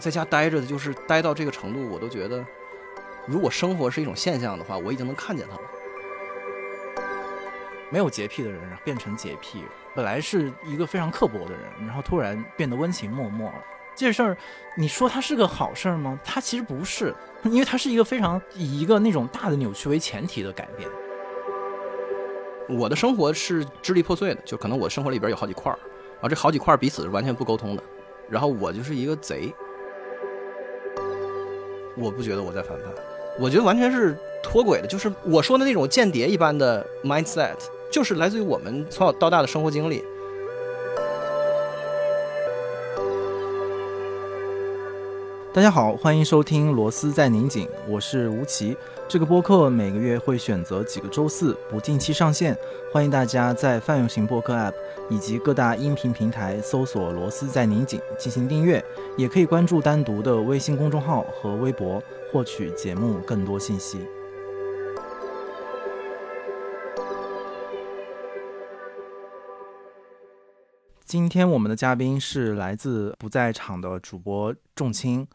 在家待着的，就是待到这个程度，我都觉得，如果生活是一种现象的话，我已经能看见它了。没有洁癖的人变成洁癖，本来是一个非常刻薄的人，然后突然变得温情脉脉了。这事儿，你说它是个好事儿吗？它其实不是，因为它是一个非常以一个那种大的扭曲为前提的改变。我的生活是支离破碎的，就可能我生活里边有好几块儿，啊，这好几块儿彼此是完全不沟通的。然后我就是一个贼，我不觉得我在反叛，我觉得完全是脱轨的，就是我说的那种间谍一般的 mindset，就是来自于我们从小到大的生活经历。大家好，欢迎收听《螺丝在拧紧》，我是吴奇。这个播客每个月会选择几个周四不定期上线，欢迎大家在泛用型播客 App 以及各大音频平台搜索“螺丝在拧紧”进行订阅，也可以关注单独的微信公众号和微博，获取节目更多信息。今天我们的嘉宾是来自不在场的主播仲青，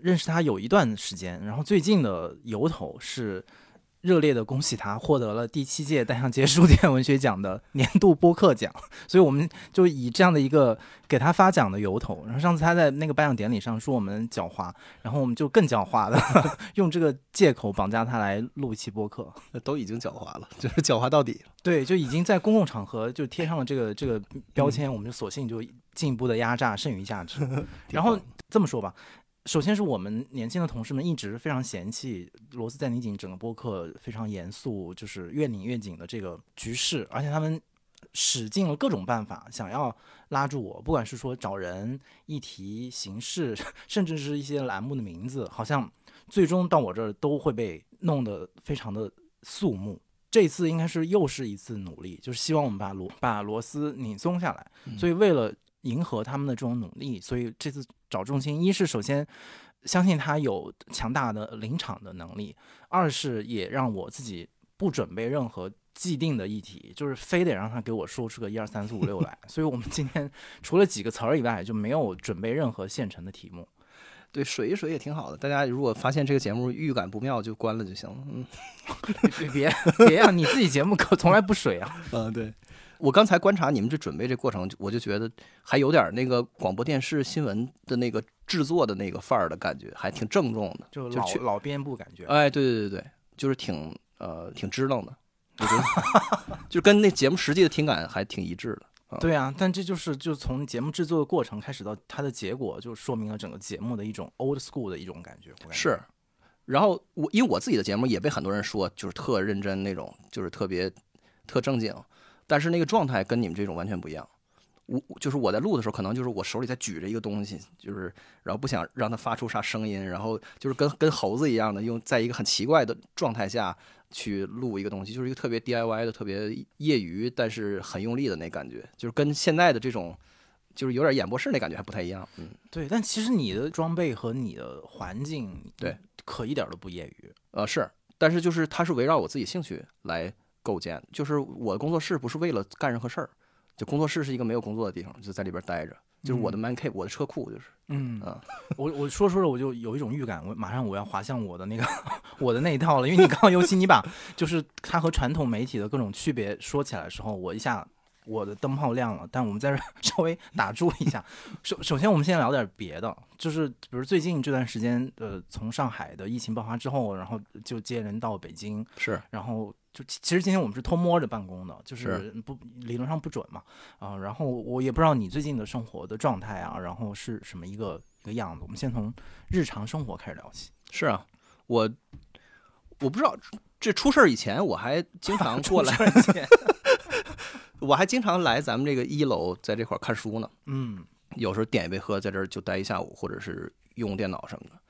认识他有一段时间，然后最近的由头是。热烈的恭喜他获得了第七届单向街书店文学奖的年度播客奖，所以我们就以这样的一个给他发奖的由头，然后上次他在那个颁奖典礼上说我们狡猾，然后我们就更狡猾的 用这个借口绑架他来录一期播客，都已经狡猾了，就是狡猾到底了。对，就已经在公共场合就贴上了这个这个标签，我们就索性就进一步的压榨剩余价值。然后这么说吧。首先是我们年轻的同事们一直非常嫌弃螺丝在拧紧整个播客非常严肃，就是越拧越紧的这个局势，而且他们使尽了各种办法想要拉住我，不管是说找人、议题、形式，甚至是一些栏目的名字，好像最终到我这儿都会被弄得非常的肃穆。这次应该是又是一次努力，就是希望我们把螺把螺丝拧松下来，所以为了。迎合他们的这种努力，所以这次找重心，一是首先相信他有强大的临场的能力，二是也让我自己不准备任何既定的议题，就是非得让他给我说出个一二三四五六来。所以我们今天除了几个词儿以外，就没有准备任何现成的题目。对，水一水也挺好的。大家如果发现这个节目预感不妙，就关了就行了。嗯，别别啊，你自己节目可从来不水啊。嗯，对。我刚才观察你们这准备这过程，我就觉得还有点那个广播电视新闻的那个制作的那个范儿的感觉，还挺郑重的，就老老编部感觉。哎，对对对对，就是挺呃挺支棱的，我觉得就跟那节目实际的听感还挺一致的。对啊，但这就是就从节目制作的过程开始到它的结果，就说明了整个节目的一种 old school 的一种感觉。是，然后我因为我自己的节目也被很多人说就是特认真那种，就是特别特正经。但是那个状态跟你们这种完全不一样，我就是我在录的时候，可能就是我手里在举着一个东西，就是然后不想让它发出啥声音，然后就是跟跟猴子一样的，用在一个很奇怪的状态下去录一个东西，就是一个特别 DIY 的、特别业余，但是很用力的那感觉，就是跟现在的这种就是有点演播室那感觉还不太一样。嗯，对。但其实你的装备和你的环境，对，可一点都不业余。呃，是，但是就是它是围绕我自己兴趣来。构建就是我的工作室，不是为了干任何事儿，就工作室是一个没有工作的地方，就在里边待着，就是我的 man cave，我的车库就是，嗯 啊，我我说说着我就有一种预感，我马上我要滑向我的那个 我的那一套了，因为你刚刚尤其你把就是它和传统媒体的各种区别说起来的时候，我一下。我的灯泡亮了，但我们在这 稍微打住一下。首首先，我们先聊点别的，就是比如最近这段时间，呃，从上海的疫情爆发之后，然后就接人到北京，是，然后就其实今天我们是偷摸着办公的，就是不理论上不准嘛，啊，然后我也不知道你最近的生活的状态啊，然后是什么一个一个样子。我们先从日常生活开始聊起。是啊，我我不知道这出事儿以前，我还经常 过来。我还经常来咱们这个一楼，在这块看书呢。嗯，有时候点一杯喝，在这儿就待一下午，或者是用电脑什么的。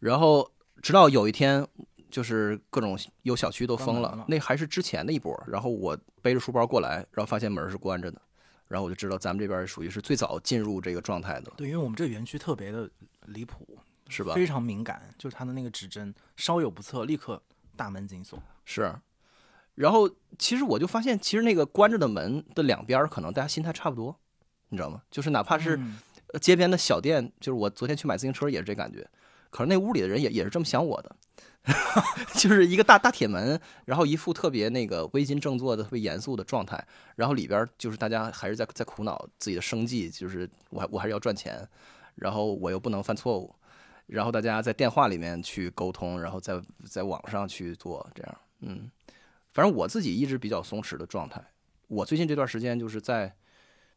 然后直到有一天，就是各种有小区都封了，那还是之前的一波。然后我背着书包过来，然后发现门是关着的，然后我就知道咱们这边属于是最早进入这个状态的。对，因为我们这园区特别的离谱，是吧？非常敏感，就是它的那个指针稍有不测，立刻大门紧锁。是。然后，其实我就发现，其实那个关着的门的两边，可能大家心态差不多，你知道吗？就是哪怕是，呃街边的小店，就是我昨天去买自行车也是这感觉。可是那屋里的人也也是这么想我的，就是一个大大铁门，然后一副特别那个微巾正坐的特别严肃的状态，然后里边就是大家还是在在苦恼自己的生计，就是我还我还是要赚钱，然后我又不能犯错误，然后大家在电话里面去沟通，然后在在网上去做这样，嗯，反正我自己一直比较松弛的状态。我最近这段时间就是在，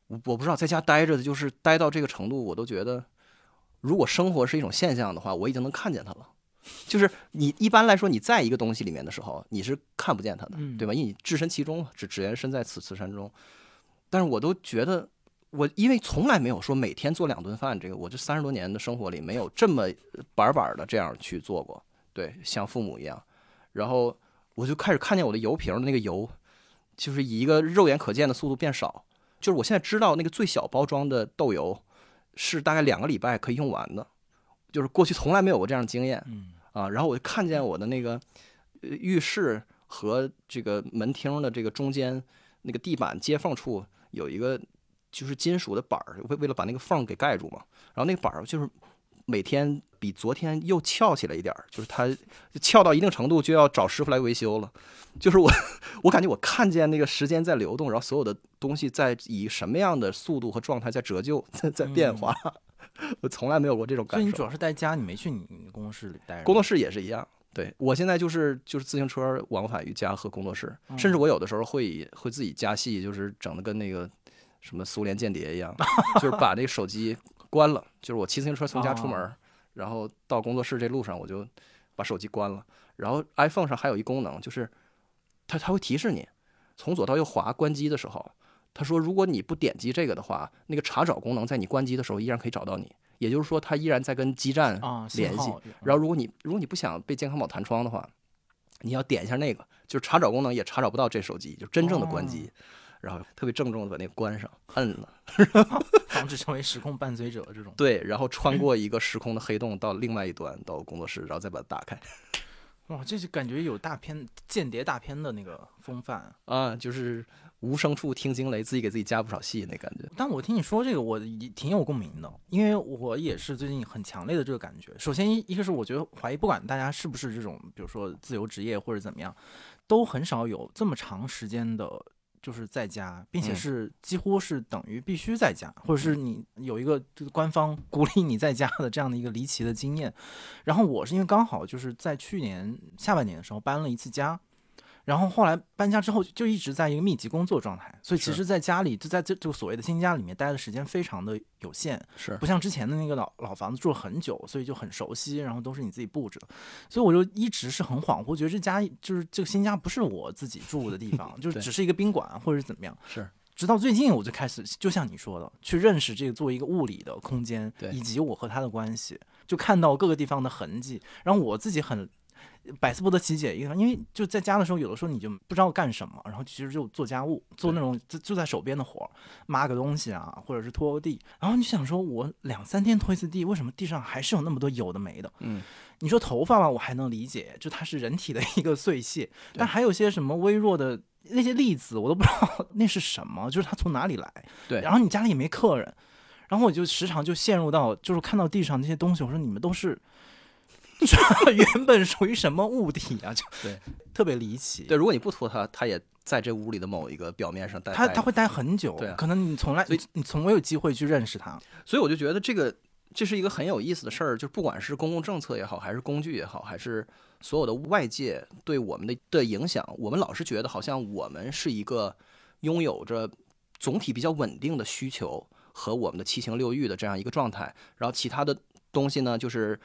我我不知道在家待着的，就是待到这个程度，我都觉得。如果生活是一种现象的话，我已经能看见它了。就是你一般来说你在一个东西里面的时候，你是看不见它的，对吧？因为你置身其中，只只缘身在此此山中。但是我都觉得，我因为从来没有说每天做两顿饭，这个我这三十多年的生活里没有这么板板的这样去做过。对，像父母一样。然后我就开始看见我的油瓶的那个油，就是以一个肉眼可见的速度变少。就是我现在知道那个最小包装的豆油。是大概两个礼拜可以用完的，就是过去从来没有过这样的经验，啊，然后我就看见我的那个浴室和这个门厅的这个中间那个地板接缝处有一个就是金属的板儿，为为了把那个缝给盖住嘛，然后那个板儿就是每天比昨天又翘起来一点儿，就是它翘到一定程度就要找师傅来维修了，就是我 我感觉我看见那个时间在流动，然后所有的。东西在以什么样的速度和状态在折旧，在在变化，我从来没有过这种感受。所以你主要是在家，你没去你工作室里待着。工作室也是一样，对我现在就是就是自行车往返于家和工作室，甚至我有的时候会会自己加戏，就是整的跟那个什么苏联间谍一样，就是把那个手机关了，就是我骑自行车从家出门，然后到工作室这路上我就把手机关了，然后 iPhone 上还有一功能，就是它它会提示你从左到右滑关机的时候。他说：“如果你不点击这个的话，那个查找功能在你关机的时候依然可以找到你。也就是说，它依然在跟基站联系。然后，如果你如果你不想被健康宝弹窗的话，你要点一下那个，就是查找功能也查找不到这手机，就真正的关机。然后特别郑重的把那个关上，摁了，防止成为时空伴随者这种。对，然后穿过一个时空的黑洞到另外一端，到工作室，然后再把它打开。哇，这就感觉有大片间谍大片的那个风范啊，就是。”无声处听惊雷，自己给自己加不少戏那感觉。但我听你说这个，我挺有共鸣的，因为我也是最近很强烈的这个感觉。首先一一个是我觉得怀疑，不管大家是不是这种，比如说自由职业或者怎么样，都很少有这么长时间的，就是在家，并且是几乎是等于必须在家，或者是你有一个官方鼓励你在家的这样的一个离奇的经验。然后我是因为刚好就是在去年下半年的时候搬了一次家。然后后来搬家之后就一直在一个密集工作状态，所以其实在家里就在这这个所谓的新家里面待的时间非常的有限，是不像之前的那个老老房子住了很久，所以就很熟悉，然后都是你自己布置的，所以我就一直是很恍惚，觉得这家就是这个新家不是我自己住的地方，就是只是一个宾馆或者怎么样。是，直到最近我就开始就像你说的，去认识这个作为一个物理的空间，对，以及我和他的关系，就看到各个地方的痕迹，然后我自己很。百思不得其解，因为因为就在家的时候，有的时候你就不知道干什么，然后其实就做家务，做那种就就在手边的活儿，抹个东西啊，或者是拖个地。然后你想说，我两三天拖一次地，为什么地上还是有那么多有的没的？嗯，你说头发吧，我还能理解，就它是人体的一个碎屑，但还有些什么微弱的那些粒子，我都不知道那是什么，就是它从哪里来？对。然后你家里也没客人，然后我就时常就陷入到，就是看到地上那些东西，我说你们都是。这原本属于什么物体啊？就对，特别离奇。对，如果你不拖它，它也在这屋里的某一个表面上待。它它会待很久，对，可能你从来你从未有机会去认识它。所以我就觉得这个这是一个很有意思的事儿，就不管是公共政策也好，还是工具也好，还是所有的外界对我们的的影响，我们老是觉得好像我们是一个拥有着总体比较稳定的需求和我们的七情六欲的这样一个状态，然后其他的。东西呢，就是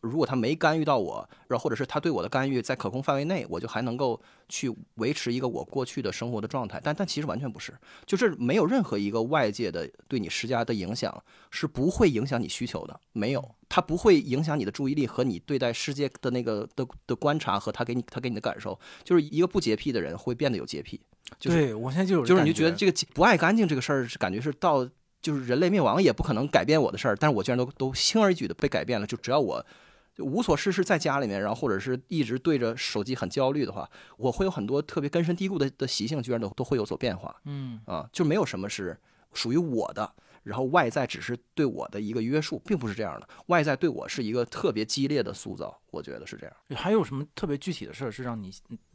如果他没干预到我，然后或者是他对我的干预在可控范围内，我就还能够去维持一个我过去的生活的状态。但但其实完全不是，就是没有任何一个外界的对你施加的影响是不会影响你需求的，没有，它不会影响你的注意力和你对待世界的那个的的观察和他给你他给你的感受。就是一个不洁癖的人会变得有洁癖，对我现在就有就是你就觉得这个不爱干净这个事儿是感觉是到。就是人类灭亡也不可能改变我的事儿，但是我居然都都轻而易举的被改变了。就只要我就无所事事在家里面，然后或者是一直对着手机很焦虑的话，我会有很多特别根深蒂固的的习性，居然都都会有所变化。嗯啊，就没有什么是属于我的，然后外在只是对我的一个约束，并不是这样的。外在对我是一个特别激烈的塑造，我觉得是这样。还有什么特别具体的事儿是让你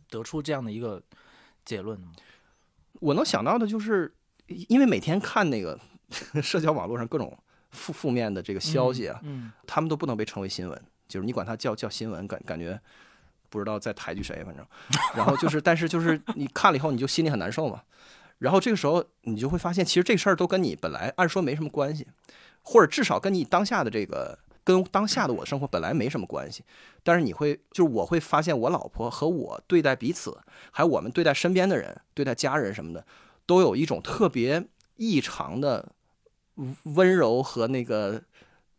得出这样的一个结论的吗？我能想到的就是，因为每天看那个 社交网络上各种负负面的这个消息啊，嗯，他们都不能被称为新闻，就是你管它叫叫新闻，感感觉不知道在抬举谁，反正，然后就是，但是就是你看了以后，你就心里很难受嘛。然后这个时候你就会发现，其实这事儿都跟你本来按说没什么关系，或者至少跟你当下的这个跟当下的我生活本来没什么关系。但是你会，就是我会发现，我老婆和我对待彼此，还有我们对待身边的人、对待家人什么的，都有一种特别异常的温柔和那个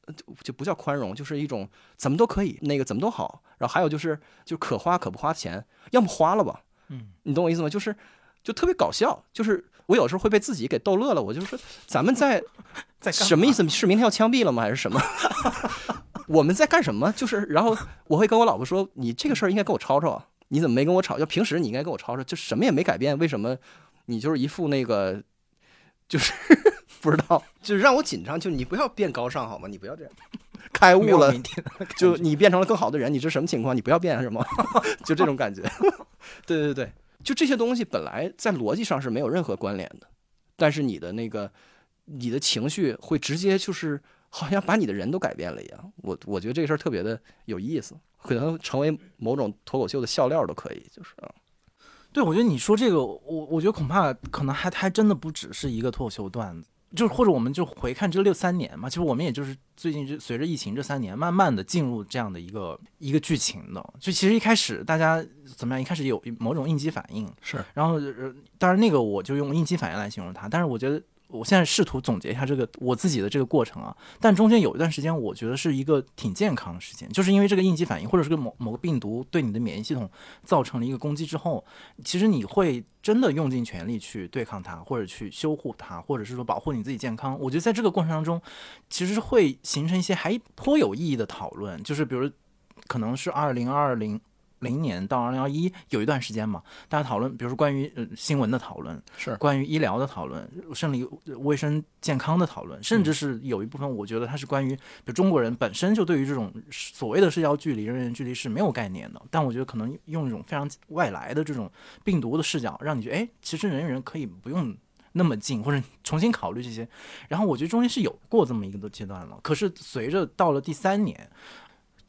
呃就就不叫宽容，就是一种怎么都可以，那个怎么都好。然后还有就是，就可花可不花钱，要么花了吧，嗯，你懂我意思吗？就是就特别搞笑，就是我有时候会被自己给逗乐了。我就说，咱们在 在什么意思？是明天要枪毙了吗？还是什么？我们在干什么？就是，然后我会跟我老婆说，你这个事儿应该跟我吵吵啊，你怎么没跟我吵？就平时你应该跟我吵吵，就什么也没改变，为什么你就是一副那个，就是不知道，就是让我紧张。就你不要变高尚好吗？你不要这样，开悟了 就你变成了更好的人，你这什么情况？你不要变什么？就这种感觉。对对对，就这些东西本来在逻辑上是没有任何关联的，但是你的那个你的情绪会直接就是好像把你的人都改变了一样。我我觉得这个事儿特别的有意思，可能成为某种脱口秀的笑料都可以，就是啊。对，我觉得你说这个，我我觉得恐怕可能还还真的不只是一个脱口秀段子，就是或者我们就回看这六三年嘛，其实我们也就是最近就随着疫情这三年，慢慢的进入这样的一个一个剧情的。就其实一开始大家怎么样，一开始有某种应激反应，是然后呃当然那个我就用应激反应来形容它，但是我觉得。我现在试图总结一下这个我自己的这个过程啊，但中间有一段时间，我觉得是一个挺健康的时间，就是因为这个应激反应，或者是个某某个病毒对你的免疫系统造成了一个攻击之后，其实你会真的用尽全力去对抗它，或者去修护它，或者是说保护你自己健康。我觉得在这个过程当中，其实会形成一些还颇有意义的讨论，就是比如可能是二零二零。零年到二零二一有一段时间嘛，大家讨论，比如说关于呃新闻的讨论，是关于医疗的讨论，生理卫生健康的讨论，甚至是有一部分，我觉得它是关于，比如中国人本身就对于这种所谓的社交距离、人员距离是没有概念的。但我觉得可能用一种非常外来的这种病毒的视角，让你觉得，哎，其实人与人可以不用那么近，或者重新考虑这些。然后我觉得中间是有过这么一个阶段了。可是随着到了第三年。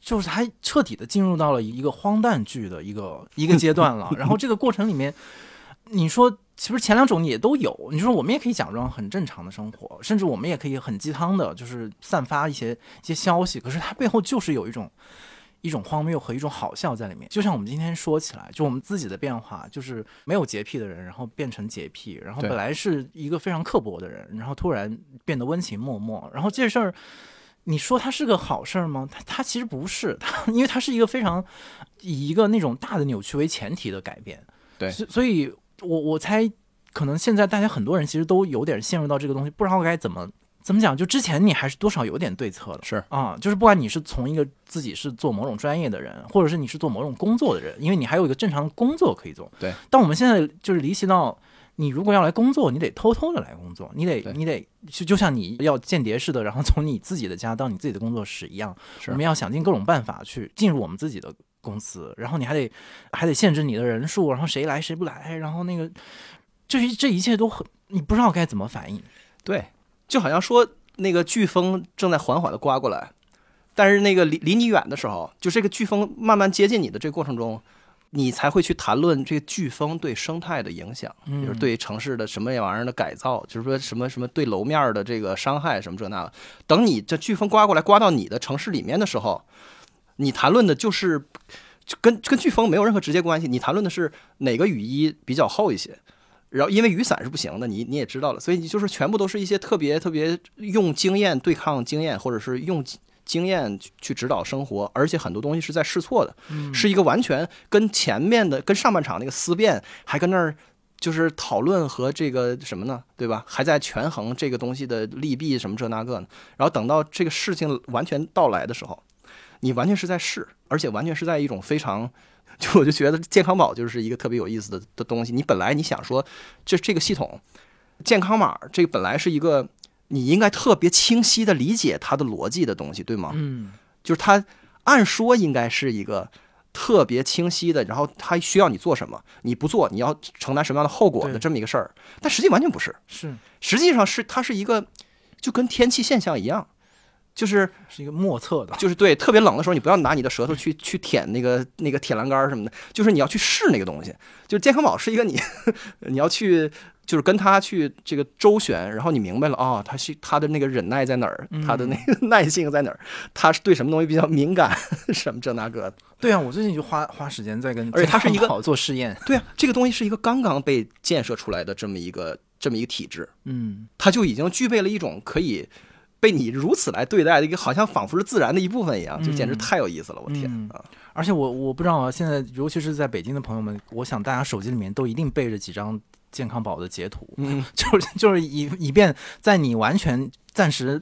就是他彻底的进入到了一个荒诞剧的一个一个阶段了，然后这个过程里面，你说其实前两种也都有，你说我们也可以假装很正常的生活，甚至我们也可以很鸡汤的，就是散发一些一些消息，可是它背后就是有一种一种荒谬和一种好笑在里面。就像我们今天说起来，就我们自己的变化，就是没有洁癖的人，然后变成洁癖，然后本来是一个非常刻薄的人，然后突然变得温情脉脉，然后这事儿。你说它是个好事儿吗？它它其实不是，它因为它是一个非常以一个那种大的扭曲为前提的改变。对所所以我我猜可能现在大家很多人其实都有点陷入到这个东西，不知道该怎么怎么讲。就之前你还是多少有点对策的，是啊，就是不管你是从一个自己是做某种专业的人，或者是你是做某种工作的人，因为你还有一个正常的工作可以做。对，但我们现在就是离奇到。你如果要来工作，你得偷偷的来工作，你得你得就就像你要间谍似的，然后从你自己的家到你自己的工作室一样，我们要想尽各种办法去进入我们自己的公司，然后你还得还得限制你的人数，然后谁来谁不来，然后那个就是这一切都很你不知道该怎么反应。对，就好像说那个飓风正在缓缓的刮过来，但是那个离离你远的时候，就这个飓风慢慢接近你的这个过程中，你才会去谈论这个飓风对生态的影响，嗯就是对城市的什么玩意儿的改造，就是说什么什么对楼面的这个伤害什么这那的。等你这飓风刮过来，刮到你的城市里面的时候，你谈论的就是跟跟飓风没有任何直接关系，你谈论的是哪个雨衣比较厚一些。然后，因为雨伞是不行的，你你也知道了，所以你就是全部都是一些特别特别用经验对抗经验，或者是用经验去去指导生活，而且很多东西是在试错的，是一个完全跟前面的跟上半场那个思辨还跟那儿就是讨论和这个什么呢，对吧？还在权衡这个东西的利弊什么这那个呢。然后等到这个事情完全到来的时候，你完全是在试，而且完全是在一种非常。就我就觉得健康宝就是一个特别有意思的的东西。你本来你想说，这这个系统，健康码这个本来是一个你应该特别清晰的理解它的逻辑的东西，对吗？嗯。就是它按说应该是一个特别清晰的，然后它需要你做什么，你不做你要承担什么样的后果的这么一个事儿，但实际完全不是，是。实际上是它是一个就跟天气现象一样，就是是一个莫测的，就是对特别冷的时候，你不要拿你的舌头去 去舔那个那个铁栏杆儿什么的，就是你要去试那个东西。就是健康宝是一个你 你要去就是跟他去这个周旋，然后你明白了啊、他是他的那个忍耐在哪儿，他的那个 耐性在哪儿，他是对什么东西比较敏感，什么这那个。对啊，我最近就花花时间在跟而且他是一个好做试验，对啊，这个东西是一个刚刚被建设出来的这么一个这么一个体制，嗯他就已经具备了一种可以被你如此来对待的一个，好像仿佛是自然的一部分一样，就简直嗯太有意思了！我天嗯啊！而且我我不知道啊，现在尤其是在北京的朋友们，我想大家手机里面都一定备着几张健康宝的截图，嗯，就是就是以以便在你完全暂时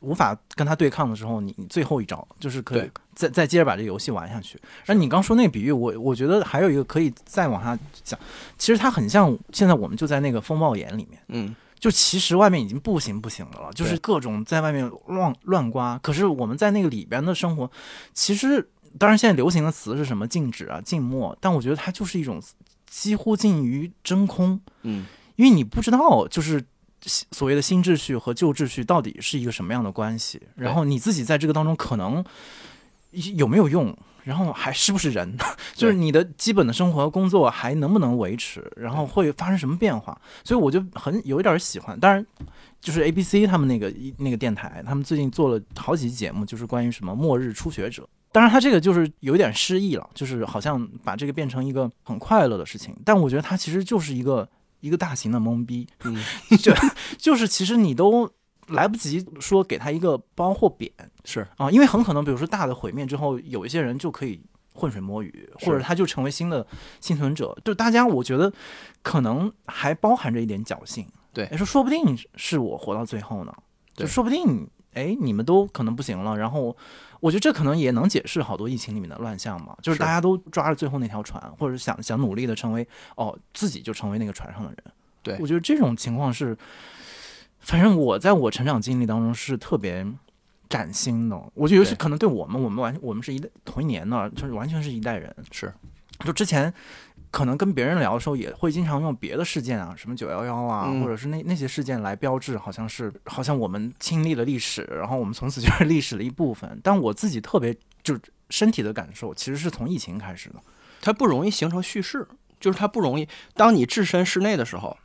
无法跟他对抗的时候，你你最后一招就是可以再再接着把这个游戏玩下去。然后你刚说那个比喻，我我觉得还有一个可以再往下讲，其实它很像现在我们就在那个风暴眼里面。嗯，就其实外面已经不行不行的了，就是各种在外面乱乱刮。可是我们在那个里边的生活，其实当然现在流行的词是什么静止啊、静默，但我觉得它就是一种几乎近于真空，嗯，因为你不知道就是。所谓的新秩序和旧秩序到底是一个什么样的关系？然后你自己在这个当中可能有没有用？然后还是不是人？就是你的基本的生活和工作还能不能维持？然后会发生什么变化？所以我就很有一点喜欢。当然，就是 A B C 他们那个一那个电台，他们最近做了好几期节目，就是关于什么末日初学者。当然，他这个就是有点失意了，就是好像把这个变成一个很快乐的事情。但我觉得他其实就是一个一个大型的懵逼，嗯，就就是其实你都来不及说给他一个褒或贬是啊，因为很可能比如说大的毁灭之后，有一些人就可以浑水摸鱼，或者他就成为新的幸存者。就大家我觉得可能还包含着一点侥幸，对哎说说不定是我活到最后呢，就说不定哎你们都可能不行了，然后。我觉得这可能也能解释好多疫情里面的乱象嘛，就是是大家都抓着最后那条船，或者想想努力的成为哦自己就成为那个船上的人。对我觉得这种情况是，反正我在我成长经历当中是特别崭新的。我觉得尤其可能对我们，我们完我们是一代同一年的，就是完全是一代人。是，就之前可能跟别人聊的时候，也会经常用别的事件啊，什么九幺幺啊，嗯或者是那那些事件来标志，好像是 好像我们经历了历史，然后我们从此就是历史的一部分。但我自己特别就身体的感受，其实是从疫情开始的。它不容易形成叙事，就是它不容易。当你置身室内的时候，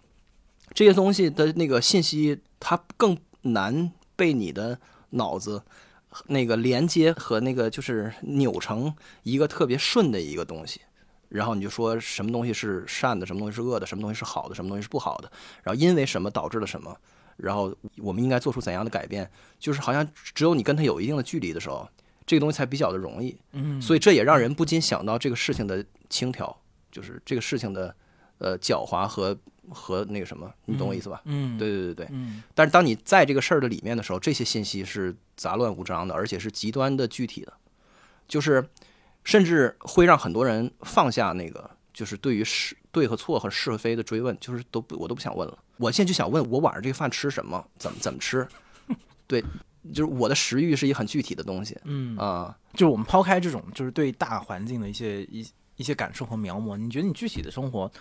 这些东西的那个信息，它更难被你的脑子那个连接和那个就是扭成一个特别顺的一个东西。然后你就说什么东西是善的，什么东西是恶的，什么东西是好的，什么东西是不好的，然后因为什么导致了什么，然后我们应该做出怎样的改变，就是好像只有你跟他有一定的距离的时候，这个东西才比较的容易。嗯所以这也让人不禁想到这个事情的轻佻，就是这个事情的呃狡猾和和那个什么，你懂我意思吧？嗯，对对对对。嗯但是当你在这个事儿的里面的时候，这些信息是杂乱无章的，而且是极端的具体的，就是甚至会让很多人放下那个就是对于是对和错和是和非的追问，就是都不我都不想问了。我现在就想问我晚上这个饭吃什么，怎么怎么吃？对，就是我的食欲是一个很具体的东西嗯啊、就是我们抛开这种就是对大环境的一些一一些感受和描摹，你觉得你具体的生活，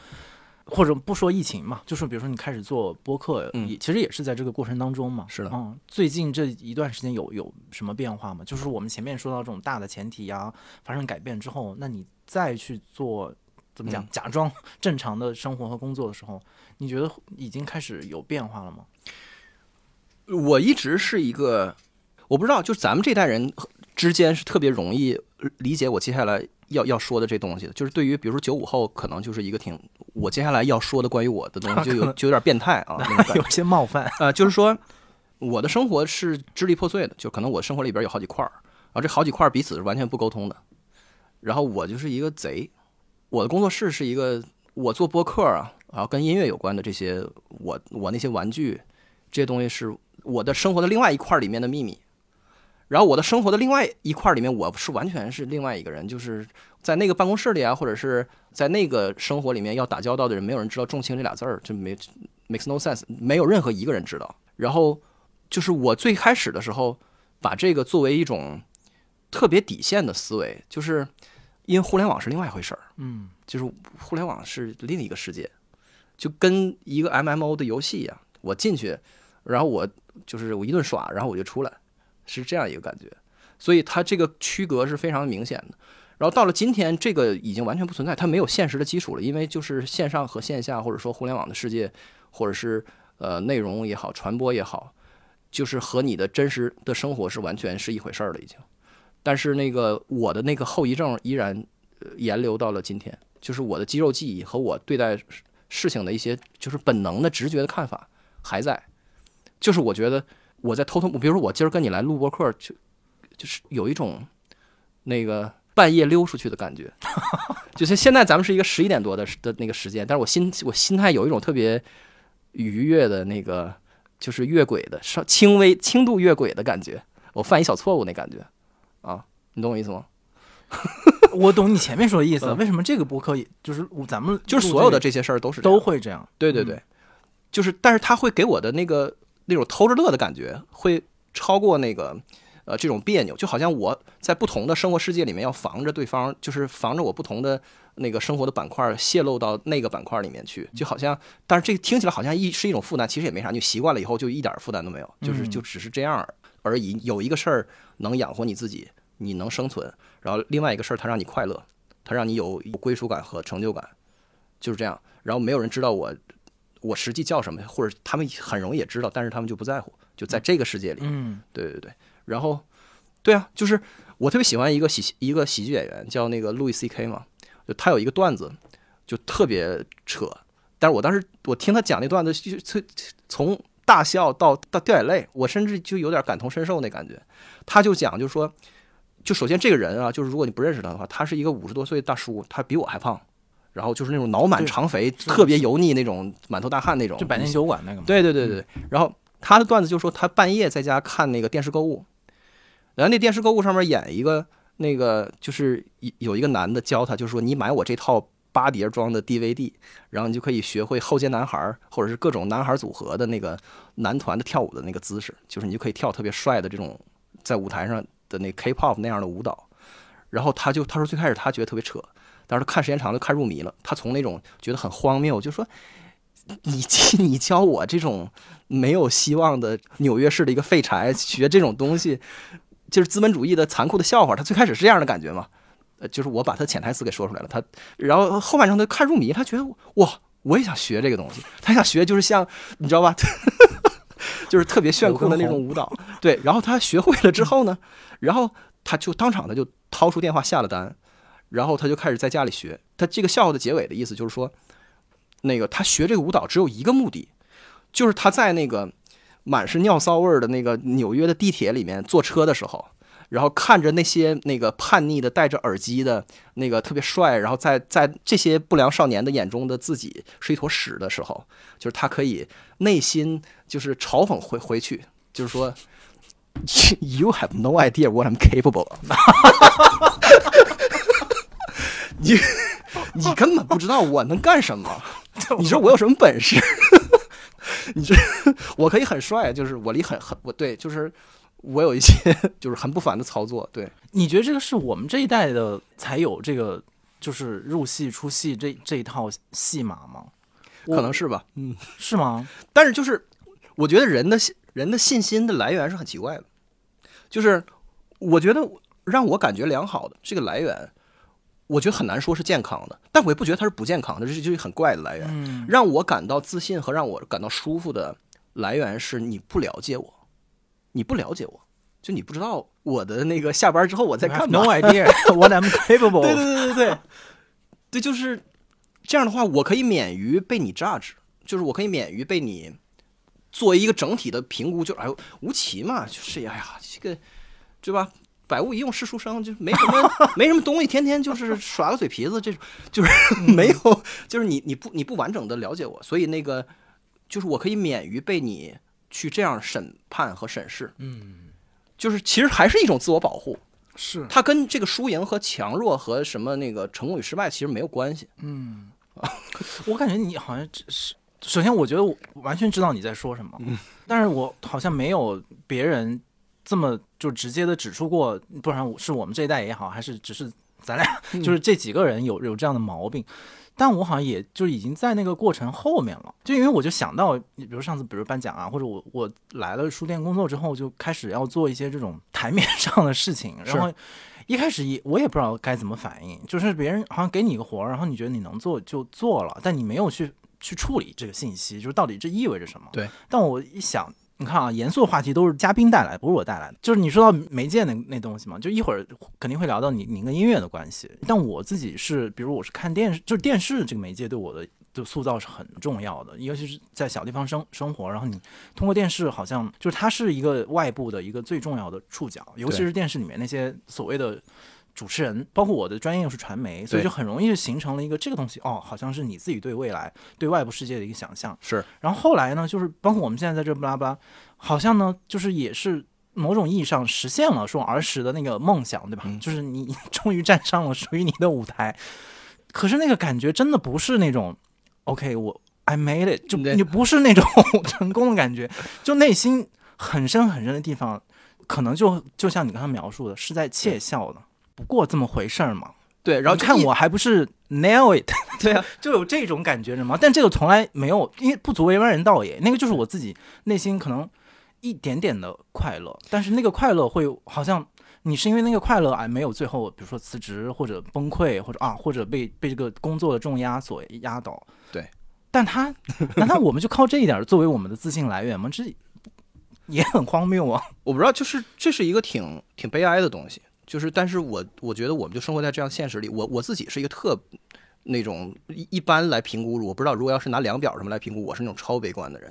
或者不说疫情嘛，就说比如说你开始做播客，嗯也其实也是在这个过程当中嘛。是的嗯，最近这一段时间有有什么变化吗？就是我们前面说到这种大的前提呀、发生改变之后，那你再去做怎么讲，嗯假装 正常的生活和工作的时候，你觉得已经开始有变化了吗？我一直是一个，我不知道，就是咱们这代人之间是特别容易理解我接下来要要说的这东西的。就是对于比如说九五后，可能就是一个挺我接下来要说的关于我的东西，就有就有点变态啊，有些冒犯。啊、就是说我的生活是支离破碎的，就可能我生活里边有好几块儿，啊，这好几块儿彼此是完全不沟通的。然后我就是一个贼，我的工作室是一个，我做播客啊，然后跟音乐有关的这些，我我那些玩具这些东西是我的生活的另外一块里面的秘密。然后我的生活的另外一块儿里面，我是完全是另外一个人，就是在那个办公室里啊，或者是在那个生活里面要打交道的人，没有人知道“重情”这俩字儿，就没 makes no sense，没有任何一个人知道。然后就是我最开始的时候把这个作为一种特别底线的思维，就是因为互联网是另外一回事儿，嗯，就是互联网是另一个世界，就跟一个 MMO 的游戏一样，我进去，然后我就是我一顿耍，然后我就出来，是这样一个感觉。所以它这个区隔是非常明显的。然后到了今天，这个已经完全不存在，它没有现实的基础了，因为就是线上和线下，或者说互联网的世界，或者是呃内容也好，传播也好，就是和你的真实的生活是完全是一回事儿了，已经。但是那个我的那个后遗症依然呃延留到了今天，就是我的肌肉记忆和我对待事情的一些就是本能的直觉的看法还在。就是我觉得我在偷偷，比如说我今儿跟你来录播客，就就是有一种那个半夜溜出去的感觉。就是现在咱们是一个十一点多的的那个时间，但是我心我心态有一种特别愉悦的那个，就是越轨的稍轻微轻度越轨的感觉。我犯一小错误那感觉啊，你懂我意思吗？我懂你前面说的意思。嗯为什么这个播客也就是咱们就是所有的这些事儿都是都会这样？对对对，就是，但是他会给我的那个那种偷着乐的感觉，会超过那个呃这种别扭，就好像我在不同的生活世界里面要防着对方，就是防着我不同的那个生活的板块泄露到那个板块里面去，就好像，但是这个听起来好像一是一种负担，其实也没啥，你习惯了以后就一点负担都没有，就是嗯就只是这样而已。有一个事儿能养活你自己，你能生存，然后另外一个事儿它让你快乐，它让你有有归属感和成就感，就是这样。然后没有人知道我我实际叫什么，或者他们很容易也知道，但是他们就不在乎，就在这个世界里。嗯对对对，然后对啊，就是我特别喜欢一个喜一个喜剧演员叫那个路易 C K 嘛，就他有一个段子就特别扯，但是我当时我听他讲那段子，就从从大笑到到掉眼泪，我甚至就有点感同身受那感觉。他就讲就说，就首先这个人啊，就是如果你不认识他的话，他是一个五十多岁的大叔，他比我还胖。然后就是那种脑满肠肥、特别油腻那种满头大汗那种，就百年酒馆那个嘛。对对对对，然后他的段子就说他半夜在家看那个电视购物，然后那电视购物上面演一个那个就是有有一个男的教他，就是说你买我这套八碟装的 DVD，然后你就可以学会后街男孩儿或者是各种男孩组合的那个男团的跳舞的那个姿势，就是你就可以跳特别帅的这种在舞台上的那 K-pop 那样的舞蹈。然后他就他说最开始他觉得特别扯，但是他看时间长了看入迷了，他从那种觉得很荒谬，就说你 你教我这种没有希望的纽约市的一个废柴学这种东西，就是资本主义的残酷的笑话。他最开始是这样的感觉嘛？呃，就是我把他潜台词给说出来了。他然后后半程他看入迷，他觉得哇，我也想学这个东西。他想学就是像你知道吧，就是特别炫酷的那种舞蹈。对，然后他学会了之后呢，然后他就当场他就掏出电话下了单，然后他就开始在家里学。他这个笑话的结尾的意思就是说，那个他学这个舞蹈只有一个目的，就是他在那个满是尿骚味儿的那个纽约的地铁里面坐车的时候，然后看着那些那个叛逆的戴着耳机的那个特别帅，然后在在这些不良少年的眼中的自己是一坨屎的时候，就是他可以内心就是嘲讽回回去，就是说。You have no idea what I'm capable。你 你根本不知道我能干什么。你说我有什么本事？你这我可以很帅，就是我离很很我对，就是我有一些就是很不凡的操作。对，你觉得这个是我们这一代的才有这个，就是入戏出戏这这一套戏码吗？可能是吧。嗯是吗？但是就是我觉得人的信人的信心的来源是很奇怪的，就是我觉得让我感觉良好的这个来源，我觉得很难说是健康的，但我也不觉得它是不健康的，这是就是很怪的来源。嗯，让我感到自信和让我感到舒服的来源是你不了解我，你不了解我，就你不知道我的那个下班之后我在干嘛。No idea what I'm capable 对。对对对对，对，就是这样的话，我可以免于被你 judge，就是我可以免于被你作为一个整体的评估，就哎呦吴奇嘛，就是哎呀这个对吧？百无一用是书生，就没什么没什么东西，天天就是耍个嘴皮子，这种就是 没有，就是你你不你不完整的了解我，所以那个就是我可以免于被你去这样审判和审视，嗯，就是其实还是一种自我保护，是，它跟这个输赢和强弱和什么那个成功与失败其实没有关系。嗯，我感觉你好像只是首先我觉得我完全知道你在说什么，但是我好像没有别人这么就直接的指出过，不然我是我们这一代也好，还是只是咱俩 就是这几个人有有这样的毛病。但我好像也就已经在那个过程后面了，就因为我就想到，比如上次比如颁奖啊，或者我我来了书店工作之后，就开始要做一些这种台面上的事情，然后一开始也我也不知道该怎么反应，就是别人好像给你一个活儿，然后你觉得你能做就做了，但你没有去去处理这个信息，就是到底这意味着什么？对。但我一想。你看啊，严肃的话题都是嘉宾带来，不是我带来的。就是你说到媒介那那东西嘛，就一会儿肯定会聊到你您跟音乐的关系。但我自己是，比如我是看电视，就是电视这个媒介对我的的塑造是很重要的，尤其是在小地方生生活，然后你通过电视，好像就是它是一个外部的一个最重要的触角，尤其是电视里面那些所谓的。主持人，包括我的专业又是传媒，所以就很容易就形成了一个这个东西哦，好像是你自己对未来、对外部世界的一个想象。是，然后后来呢，就是包括我们现在在这巴拉巴拉，好像呢，就是也是某种意义上实现了说儿时的那个梦想，对吧？就是你终于站上了属于你的舞台，可是那个感觉真的不是那种 OK，我 I made it，就你不是那种成功的感觉，就内心很深很深的地方，可能就就像你刚才描述的，是在窃笑的。不过这么回事儿嘛？对，然后看我还不是 nail it？对啊，就有这种感觉的吗？但这个从来没有，因为不足为外人道也。那个就是我自己内心可能一点点的快乐，但是那个快乐会好像你是因为那个快乐而没有最后，比如说辞职或者崩溃或者啊或者被被这个工作的重压所压倒。对，但他难道我们就靠这一点作为我们的自信来源吗？这也很荒谬啊！我不知道，就是这是一个挺挺悲哀的东西。就是，但是我我觉得我们就生活在这样现实里。我我自己是一个特那种一一般来评估，我不知道如果要是拿量表什么来评估，我是那种超悲观的人，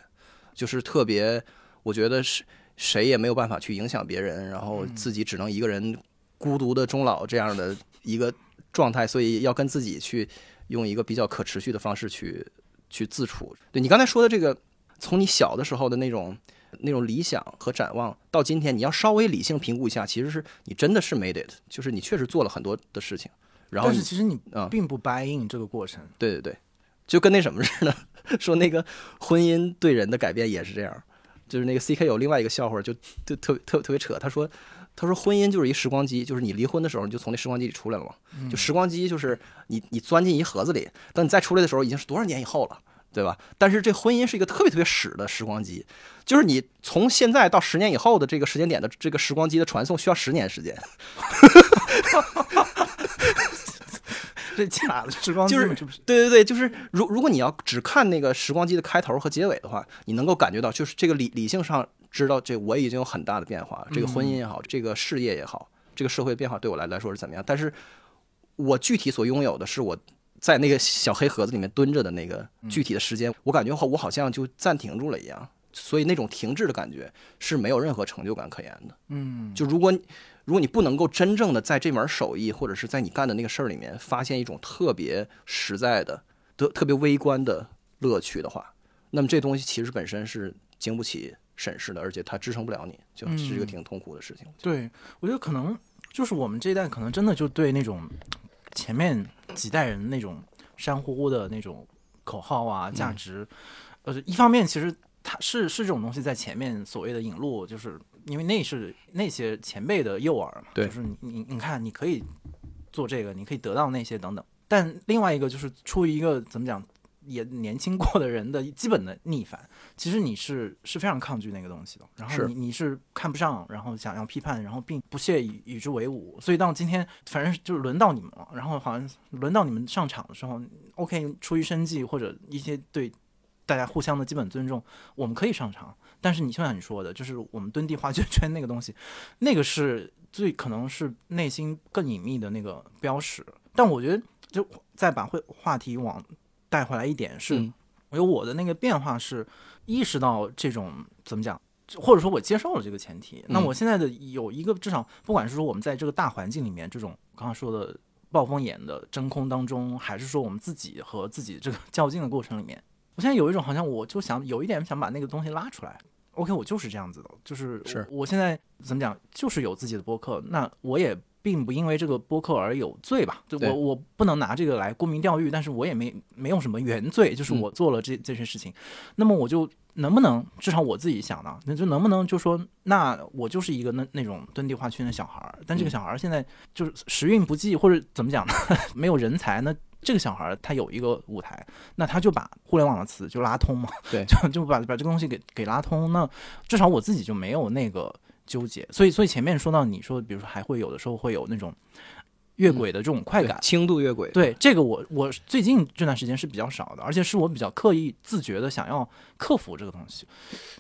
就是特别我觉得是谁也没有办法去影响别人，然后自己只能一个人孤独的终老这样的一个状态，所以要跟自己去用一个比较可持续的方式去去自处。对你刚才说的这个，从你小的时候的那种。那种理想和展望，到今天你要稍微理性评估一下，其实是你真的是 made it，就是你确实做了很多的事情。然后，但是其实你并不 buy in 这个过程。对对对，就跟那什么似的，说那个婚姻对人的改变也是这样。就是那个 C K 有另外一个笑话，就就特特特别扯。他说他说婚姻就是一时光机，就是你离婚的时候你就从那时光机里出来了嘛。就时光机就是你你钻进一盒子里，等你再出来的时候已经是多少年以后了。对吧？但是这婚姻是一个特别特别屎的时光机，就是你从现在到十年以后的这个时间点的这个时光机的传送需要十年时间。这假的时光机就是对对对，就是如如果你要只看那个时光机的开头和结尾的话，你能够感觉到，就是这个理理性上知道这我已经有很大的变化，这个婚姻也好，这个事业也好，这个社会变化对我来来说是怎么样？但是我具体所拥有的是我。在那个小黑盒子里面蹲着的那个具体的时间，我感觉好，我好像就暂停住了一样，所以那种停滞的感觉是没有任何成就感可言的。嗯，就如果如果你不能够真正的在这门手艺或者是在你干的那个事儿里面发现一种特别实在的、特特别微观的乐趣的话，那么这东西其实本身是经不起审视的，而且它支撑不了你，就是一个挺痛苦的事情。对，我觉得可能就是我们这一代可能真的就对那种。前面几代人那种山呼呼的那种口号啊，价值，呃，一方面其实它是是这种东西在前面所谓的引路，就是因为那是那些前辈的诱饵嘛，就是你你你看你可以做这个，你可以得到那些等等，但另外一个就是出于一个怎么讲？也年轻过的人的基本的逆反，其实你是是非常抗拒那个东西的。然后你你是看不上，然后想要批判，然后并不屑与与之为伍。所以到今天，反正就是轮到你们了。然后好像轮到你们上场的时候，OK，出于生计或者一些对大家互相的基本尊重，我们可以上场。但是你就像你说的，就是我们蹲地画圈圈那个东西，那个是最可能是内心更隐秘的那个标识。但我觉得，就再把会话题往。带回来一点是，我有我的那个变化是意识到这种怎么讲，或者说我接受了这个前提。那我现在的有一个至少，不管是说我们在这个大环境里面，这种刚刚说的暴风眼的真空当中，还是说我们自己和自己这个较劲的过程里面，我现在有一种好像我就想有一点想把那个东西拉出来。OK，我就是这样子的，就是是我现在怎么讲，就是有自己的播客，那我也并不因为这个播客而有罪吧？就对。我我不能拿这个来沽名钓誉，但是我也没没有什么原罪，就是嗯。我做了这、这些事情，那么我就能不能至少我自己想呢，那就能不能就说，那我就是一个那那种蹲地画圈的小孩儿，但这个嗯小孩儿现在就是时运不济，或者怎么讲呢？没有人才，那这个小孩儿他有一个舞台，那他就把互联网的词就拉通嘛，对。就就把把这个东西给给拉通，那至少我自己就没有那个纠结，所以所以前面说到你说，比如说还会有的时候会有那种越轨的这种快对感。轻度越轨，对这个我我最近这段时间是比较少的，而且是我比较刻意自觉的想要克服这个东西，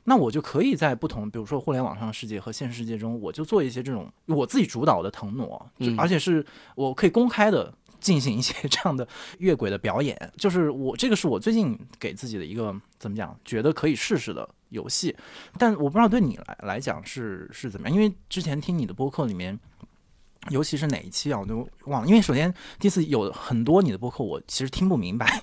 那我就可以在不同，比如说互联网上的世界和现实世界中，我就做一些这种我自己主导的腾挪，而且是我可以公开的进行一些这样的越轨的表演，就是我这个是我最近给自己的一个怎么讲，觉得可以试试的游戏，但我不知道对你来来讲是是怎么样，因为之前听你的播客里面。尤其是哪一期啊，我都忘了。因为首先第一次有很多你的播客，我其实听不明白，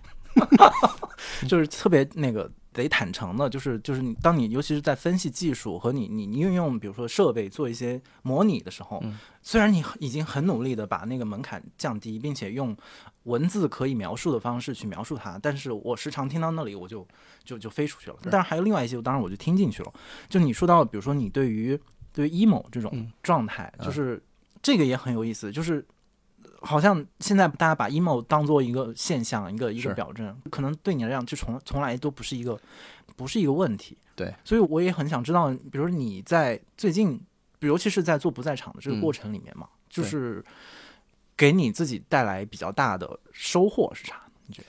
就是特别那个得坦诚的，就是就是你当你尤其是在分析技术和你你你运用比如说设备做一些模拟的时候，嗯虽然你已经很努力的把那个门槛降低，并且用文字可以描述的方式去描述它，但是我时常听到那里我就就就飞出去了。但是还有另外一些，当然我就听进去了。就你说到，比如说你对于对于 emo 这种嗯状态，嗯就是这个也很有意思，就是好像现在大家把 emo 当做一个现象，一个一个表征，可能对你来讲，就从从来都不是一个不是一个问题。对，所以我也很想知道，比如说你在最近，尤其是在做不在场的这个嗯。过程里面嘛，就是给你自己带来比较大的收获是啥？你觉得？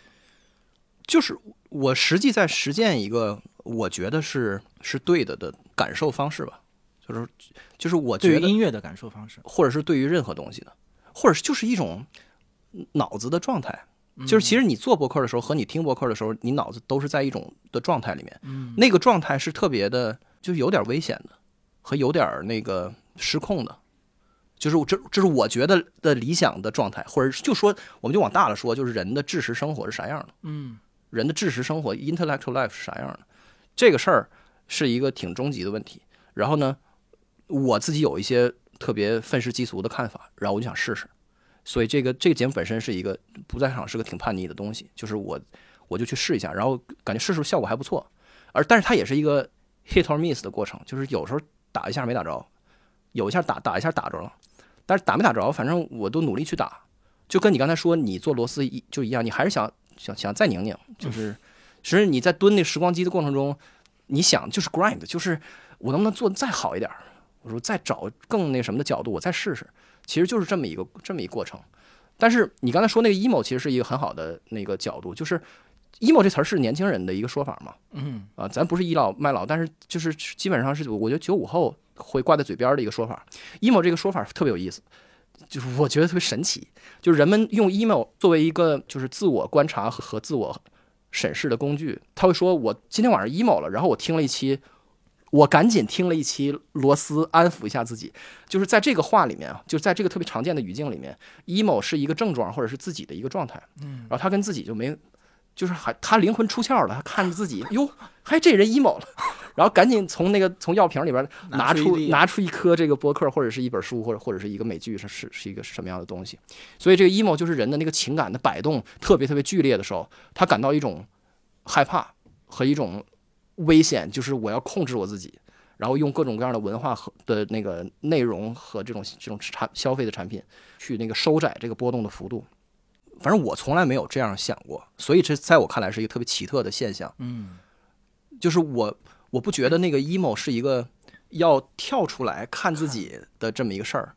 就是我实际在实践一个我觉得是是对的的感受方式吧，就是就是我对觉得于音乐的感受方式，或者是对于任何东西的，或者是就是一种脑子的状态。嗯就是其实你做博客的时候和你听博客的时候，你脑子都是在一种的状态里面，嗯那个状态是特别的，就是有点危险的，和有点那个失控的。就是这这是我觉得的理想的状态，或者就说我们就往大了说，就是人的知识生活是啥样的，嗯人的知识生活 （intellectual life） 是啥样的，这个事儿是一个挺终极的问题。然后呢，我自己有一些特别愤世嫉俗的看法，然后我就想试试。所以这个这个节目本身是一个不在场是个挺叛逆的东西，就是我我就去试一下，然后感觉试试效果还不错，而但是它也是一个 hit or miss 的过程，就是有时候打一下没打着，有一下打打一下打着了，但是打没打着，反正我都努力去打，就跟你刚才说你做螺丝一就一样，你还是想想想再拧拧，就是其实你在蹲那时光机的过程中，你想就是 grind，就是我能不能做得再好一点儿，我说再找更那什么的角度，我再试试。其实就是这么一个这么一个过程。但是你刚才说那个 emo 其实是一个很好的那个角度，就是 emo 这词儿是年轻人的一个说法嘛，嗯啊，咱不是倚老卖老，但是就是基本上是我觉得九五后会挂在嘴边儿的一个说法。emo 这个说法特别有意思，就是我觉得特别神奇，就是人们用 emo 作为一个就是自我观察和和自我审视的工具。他会说我今天晚上 emo 了，然后我听了一期。我赶紧听了一期罗斯，安抚一下自己。就是在这个话里面啊，就是在这个特别常见的语境里面，emo 是一个症状或者是自己的一个状态。嗯，然后他跟自己就没，就是还他灵魂出窍了，他看着自己，哟，还这人 emo 了，然后赶紧从那个从药瓶里边拿出拿出一粒拿出一颗这个播客或者是一本书或者或者是一个美剧是是是一个什么样的东西。所以这个 emo 就是人的那个情感的摆动特别特别剧烈的时候，他感到一种害怕和一种危险，就是我要控制我自己。然后用各种各样的文化和的那个内容和这种这种产消费的产品，去那个收窄这个波动的幅度。反正我从来没有这样想过，所以这在我看来是一个特别奇特的现象。嗯就是我我不觉得那个 emo 是一个要跳出来看自己的这么一个事儿。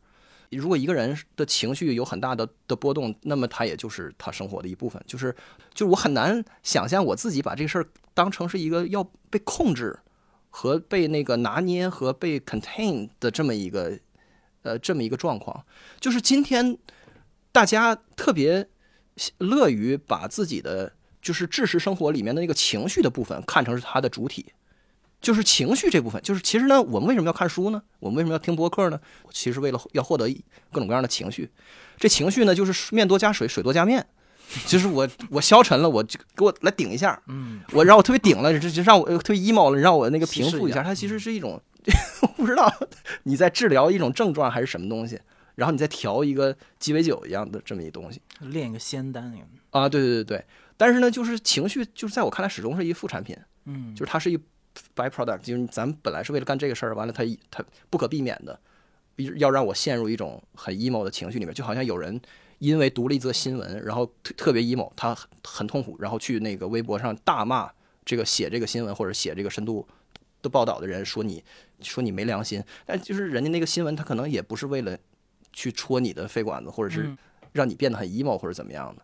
如果一个人的情绪有很大的的波动，那么他也就是他生活的一部分。就是就是我很难想象我自己把这个事儿当成是一个要被控制和被那个拿捏和被 contain 的这么一个呃这么一个状况。就是今天大家特别乐于把自己的就是知识生活里面的那个情绪的部分看成是它的主体，就是情绪这部分。就是其实呢，我们为什么要看书呢？我们为什么要听播客呢？其实为了要获得各种各样的情绪。这情绪呢，就是面多加水，水多加面。就是我我消沉了，我就给我来顶一下，嗯。我让我特别顶了，这就让我呃特别 emo 了，让我那个平复一下。它其实是一种，我不知道你在治疗一种症状还是什么东西，然后你再调一个鸡尾酒一样的这么一东西。练一个仙丹那个，啊，对对对对。但是呢，就是情绪，就是在我看来始终是一副产品，嗯，就是它是一 byproduct，就是咱们本来是为了干这个事儿，完了它一它不可避免的要让我陷入一种很 emo 的情绪里面，就好像有人因为读了一则新闻，然后特特别 emo，他很很痛苦，然后去那个微博上大骂这个写这个新闻或者写这个深度的报道的人，说你说你没良心，但就是人家那个新闻他可能也不是为了去戳你的肺管子，或者是嗯让你变得很 emo 或者怎么样的。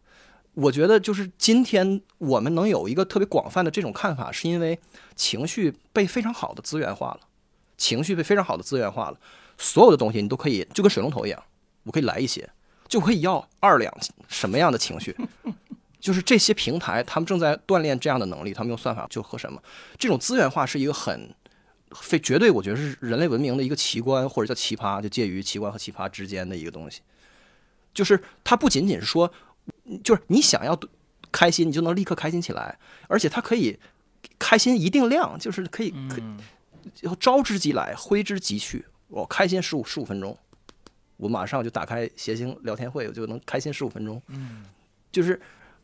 我觉得就是今天我们能有一个特别广泛的这种看法，是因为情绪被非常好的资源化了，情绪被非常好的资源化了，所有的东西你都可以就跟水龙头一样，我可以来一些，就可以要二两什么样的情绪，就是这些平台他们正在锻炼这样的能力，他们用算法就和什么，这种资源化是一个很非绝对，我觉得是人类文明的一个奇观或者叫奇葩，就介于奇观和奇葩之间的一个东西，就是它不仅仅是说。就是你想要开心，你就能立刻开心起来，而且它可以开心一定量，就是可以可以招之即来，挥之即去。我开心十五十五分钟，我马上就打开谐星聊天会，我就能开心十五分钟。嗯，就是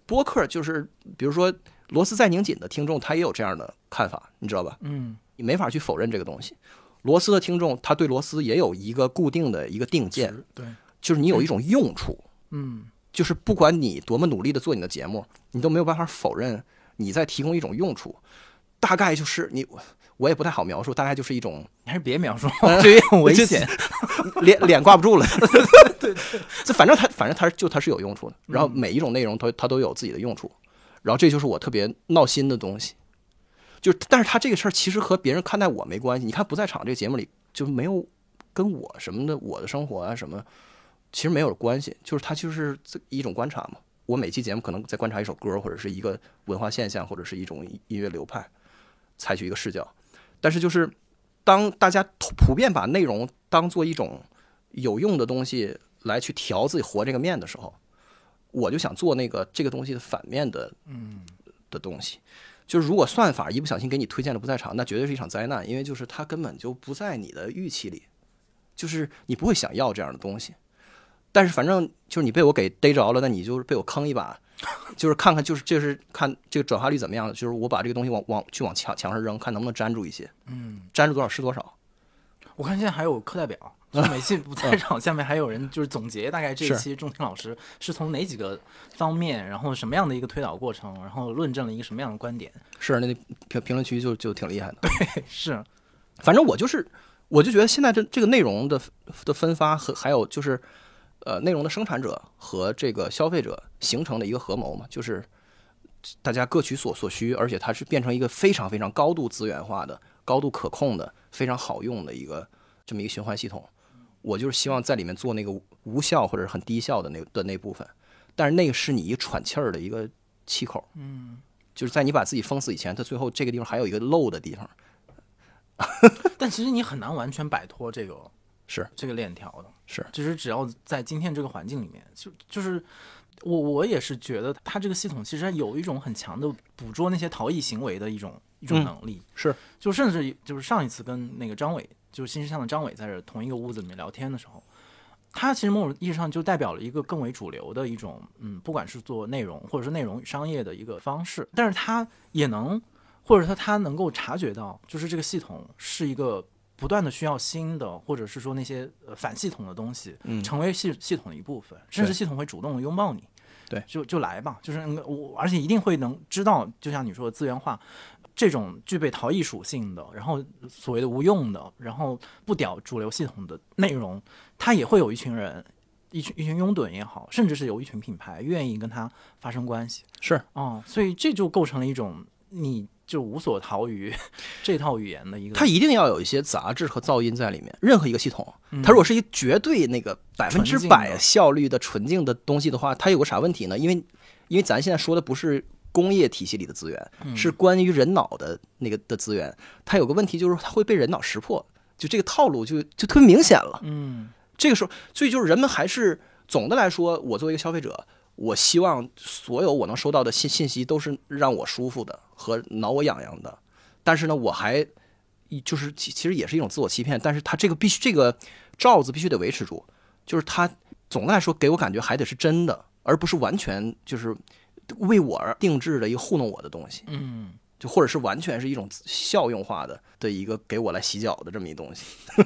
播客，就是比如说螺丝再拧紧的听众，他也有这样的看法，你知道吧？嗯，你没法去否认这个东西。螺丝的听众，他对螺丝也有一个固定的一个定见，对，就是你有一种用处。嗯就是不管你多么努力的做你的节目，你都没有办法否认你在提供一种用处。大概就是你，我也不太好描述，大概就是一种你还是别描述，这也很危险。脸脸挂不住了。对 对，这反正它反正它就它是有用处的。然后每一种内容它它都有自己的用处。然后这就是我特别闹心的东西。就是，但是他这个事儿其实和别人看待我没关系。你看不在场这个节目里就没有跟我什么的，我的生活啊什么。其实没有关系，就是他就是一种观察嘛。我每期节目可能在观察一首歌，或者是一个文化现象，或者是一种音乐流派，采取一个视角。但是就是当大家普遍把内容当做一种有用的东西来去调自己活这个面的时候，我就想做那个这个东西的反面的，嗯的东西。就是如果算法一不小心给你推荐了不在场，那绝对是一场灾难，因为就是它根本就不在你的预期里，就是你不会想要这样的东西。但是反正就是你被我给逮着了，那你就是被我坑一把，就是看看就是就是看这个转化率怎么样，就是我把这个东西往往去往墙墙上扔，看能不能粘住一些，嗯，粘住多少是多少。我看现在还有课代表，就每期不在场，下面还有人就是总结大概这一期钟情老师是从哪几个方面，然后什么样的一个推导过程，然后论证了一个什么样的观点。是那评评论区就就挺厉害的。对是，反正我就是我就觉得现在这这个内容的的分发和还有就是。呃，内容的生产者和这个消费者形成的一个合谋嘛，就是大家各取所所需，而且它是变成一个非常非常高度资源化的、高度可控的、非常好用的一个这么一个循环系统。我就是希望在里面做那个无效或者是很低效的那的那部分，但是那个是你一喘气儿的一个气口。嗯，就是在你把自己封死以前，它最后这个地方还有一个漏的地方。但其实你很难完全摆脱这个。是这个链条的，是，其实只要在今天这个环境里面，就就是我我也是觉得它这个系统其实有一种很强的捕捉那些逃逸行为的一种一种能力，是，就甚至就是上一次跟那个张伟，就是新世相的张伟在这同一个屋子里面聊天的时候，他其实某种意义上就代表了一个更为主流的一种，嗯，不管是做内容或者是内容与商业的一个方式，但是他也能，或者说他能够察觉到，就是这个系统是一个。不断的需要新的，或者是说那些呃反系统的东西，成为系系统的一部分，甚至系统会主动拥抱你，对，就就来吧，就是我，而且一定会能知道，就像你说的资源化，这种具备逃逸属性的，然后所谓的无用的，然后不屌主流系统的内容，它也会有一群人，一群一群拥趸也好，甚至是有一群品牌愿意跟它发生关系，是。哦，所以这就构成了一种你。就无所逃于 这套语言的一个，它一定要有一些杂质和噪音在里面。任何一个系统，它如果是一绝对那个百分之百效率的纯净的东西的话，它有个啥问题呢？因为因为咱现在说的不是工业体系里的资源，是关于人脑的那个的资源。它有个问题就是它会被人脑识破，就这个套路就就特别明显了。嗯，这个时候，所以就是人们还是总的来说，我作为一个消费者。我希望所有我能收到的信信息都是让我舒服的和挠我痒痒的，但是呢，我还就是其其实也是一种自我欺骗，但是他这个必须这个罩子必须得维持住，就是他总的来说给我感觉还得是真的，而不是完全就是为我而定制的一个糊弄我的东西。嗯，就或者是完全是一种效用化的的一个给我来洗脚的这么一东西。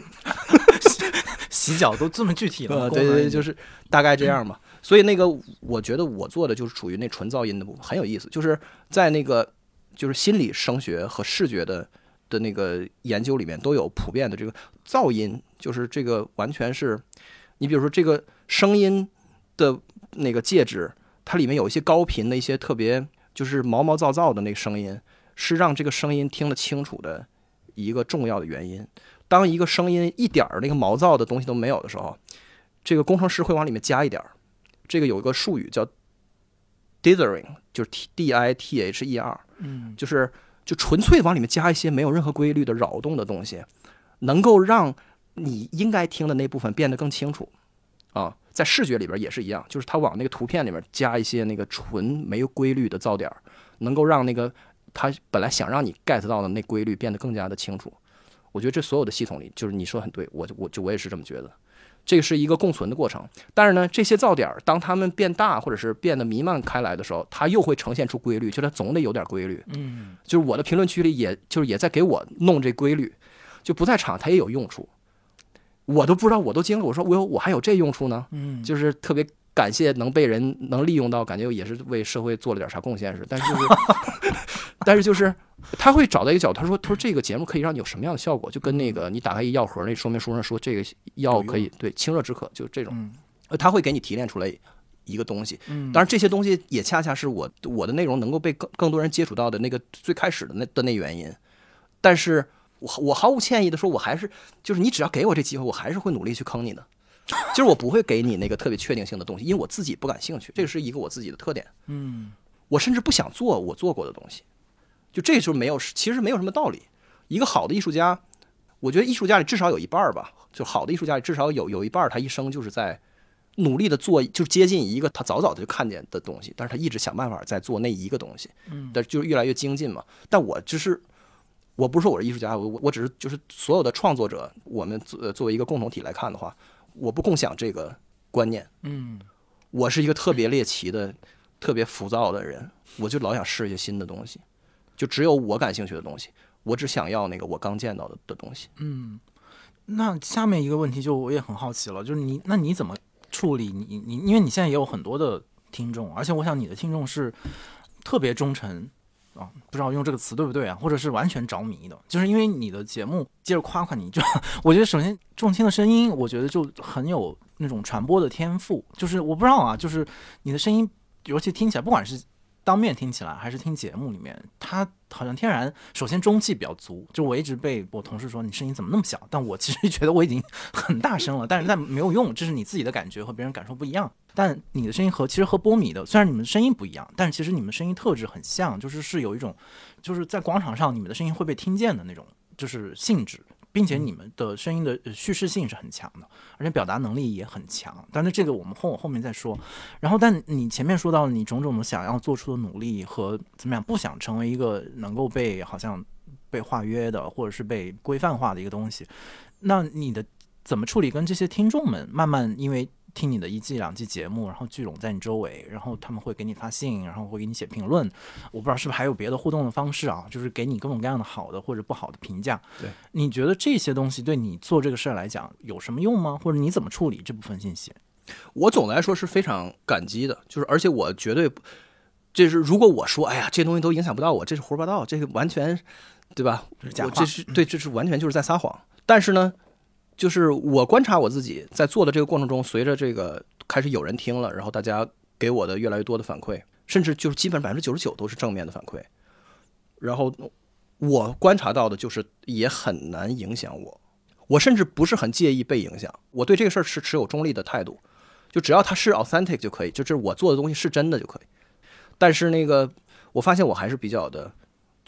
洗脚都这么具体了，呃，对对对，就是大概这样嘛。所以那个，我觉得我做的就是属于那纯噪音的部分，很有意思。就是在那个就是心理声学和视觉的的那个研究里面，都有普遍的这个噪音，就是这个完全是，你比如说这个声音的那个介质，它里面有一些高频的一些特别就是毛毛躁躁的那个声音，是让这个声音听得清楚的一个重要的原因。当一个声音一点儿那个毛躁的东西都没有的时候，这个工程师会往里面加一点儿。这个有一个术语叫 dithering，就是 d i t h e r，嗯，就是就纯粹往里面加一些没有任何规律的扰动的东西，能够让你应该听的那部分变得更清楚。啊，在视觉里边也是一样，就是它往那个图片里面加一些那个纯没有规律的噪点，能够让那个它本来想让你 get 到的那规律变得更加的清楚。我觉得这所有的系统里，就是你说很对，我就我就我也是这么觉得。这是一个共存的过程，但是呢，这些噪点儿当它们变大或者是变得弥漫开来的时候，它又会呈现出规律，就它总得有点规律。嗯，就是我的评论区里，也就是也在给我弄这规律，就不在场它也有用处，我都不知道，我都惊了，我说我有我还有这用处呢，嗯，就是特别感谢能被人能利用到，感觉也是为社会做了点啥贡献似的，但是就是，但是就是他会找到一个角度，他说他说这个节目可以让你有什么样的效果，就跟那个你打开一药盒那说明书上说这个药可以对清热止渴，就这种，他会给你提炼出来一个东西，嗯，当然这些东西也恰恰是我我的内容能够被更更多人接触到的那个最开始的那的那原因，但是我我毫无歉意的说，我还是就是你只要给我这机会，我还是会努力去坑你的，就是我不会给你那个特别确定性的东西，因为我自己不感兴趣，这个是一个我自己的特点，嗯我甚至不想做我做过的东西，就这就没有其实没有什么道理。一个好的艺术家，我觉得艺术家里至少有一半儿吧，就好的艺术家里至少有有一半儿他一生就是在努力的做，就是接近一个他早早的就看见的东西，但是他一直想办法在做那一个东西，嗯但就是越来越精进嘛。但我只是，我不是说我是艺术家，我我我只是就是所有的创作者，我们作作为一个共同体来看的话，我不共享这个观念。嗯我是一个特别猎奇的、特别浮躁的人，我就老想试一些新的东西，就只有我感兴趣的东西，我只想要那个我刚见到的的东西。嗯，那下面一个问题就我也很好奇了，就是你那你怎么处理你你因为你现在也有很多的听众，而且我想你的听众是特别忠诚啊，不知道用这个词对不对啊，或者是完全着迷的，就是因为你的节目，接着夸夸你，就我觉得首先重听的声音，我觉得就很有那种传播的天赋，就是我不知道啊，就是你的声音，尤其听起来，不管是当面听起来还是听节目里面，它好像天然，首先中气比较足。就我一直被我同事说你声音怎么那么小，但我其实觉得我已经 很大声了，但是但没有用，这是你自己的感觉和别人感受不一样。但你的声音和其实和波米的，虽然你们声音不一样，但其实你们声音特质很像，就是是有一种就是在广场上你们的声音会被听见的那种，就是性质。并且你们的声音的呃叙事性是很强的，而且表达能力也很强。但是这个我们后后面再说。然后，但你前面说到你种种的想要做出的努力和怎么样，不想成为一个能够被好像被化约的，或者是被规范化的一个东西。那你的怎么处理跟这些听众们慢慢因为听你的一季两季节目，然后聚拢在你周围，然后他们会给你发信，然后会给你写评论。我不知道是不是还有别的互动的方式啊，就是给你各种各样的好的或者不好的评价。对，你觉得这些东西对你做这个事儿来讲有什么用吗？或者你怎么处理这部分信息？我总的来说是非常感激的，就是而且我绝对不，这是如果我说，哎呀，这东西都影响不到我，这是胡说八道，这个完全，对吧？假话这是对，这是完全就是在撒谎。但是呢，就是我观察我自己在做的这个过程中，随着这个开始有人听了，然后大家给我的越来越多的反馈，甚至就是基本百分之九十九都是正面的反馈，然后我观察到的就是也很难影响我，我甚至不是很介意被影响，我对这个事儿是持有中立的态度。就只要它是 authentic 就可以，就这我做的东西是真的就可以。但是那个，我发现我还是比较的，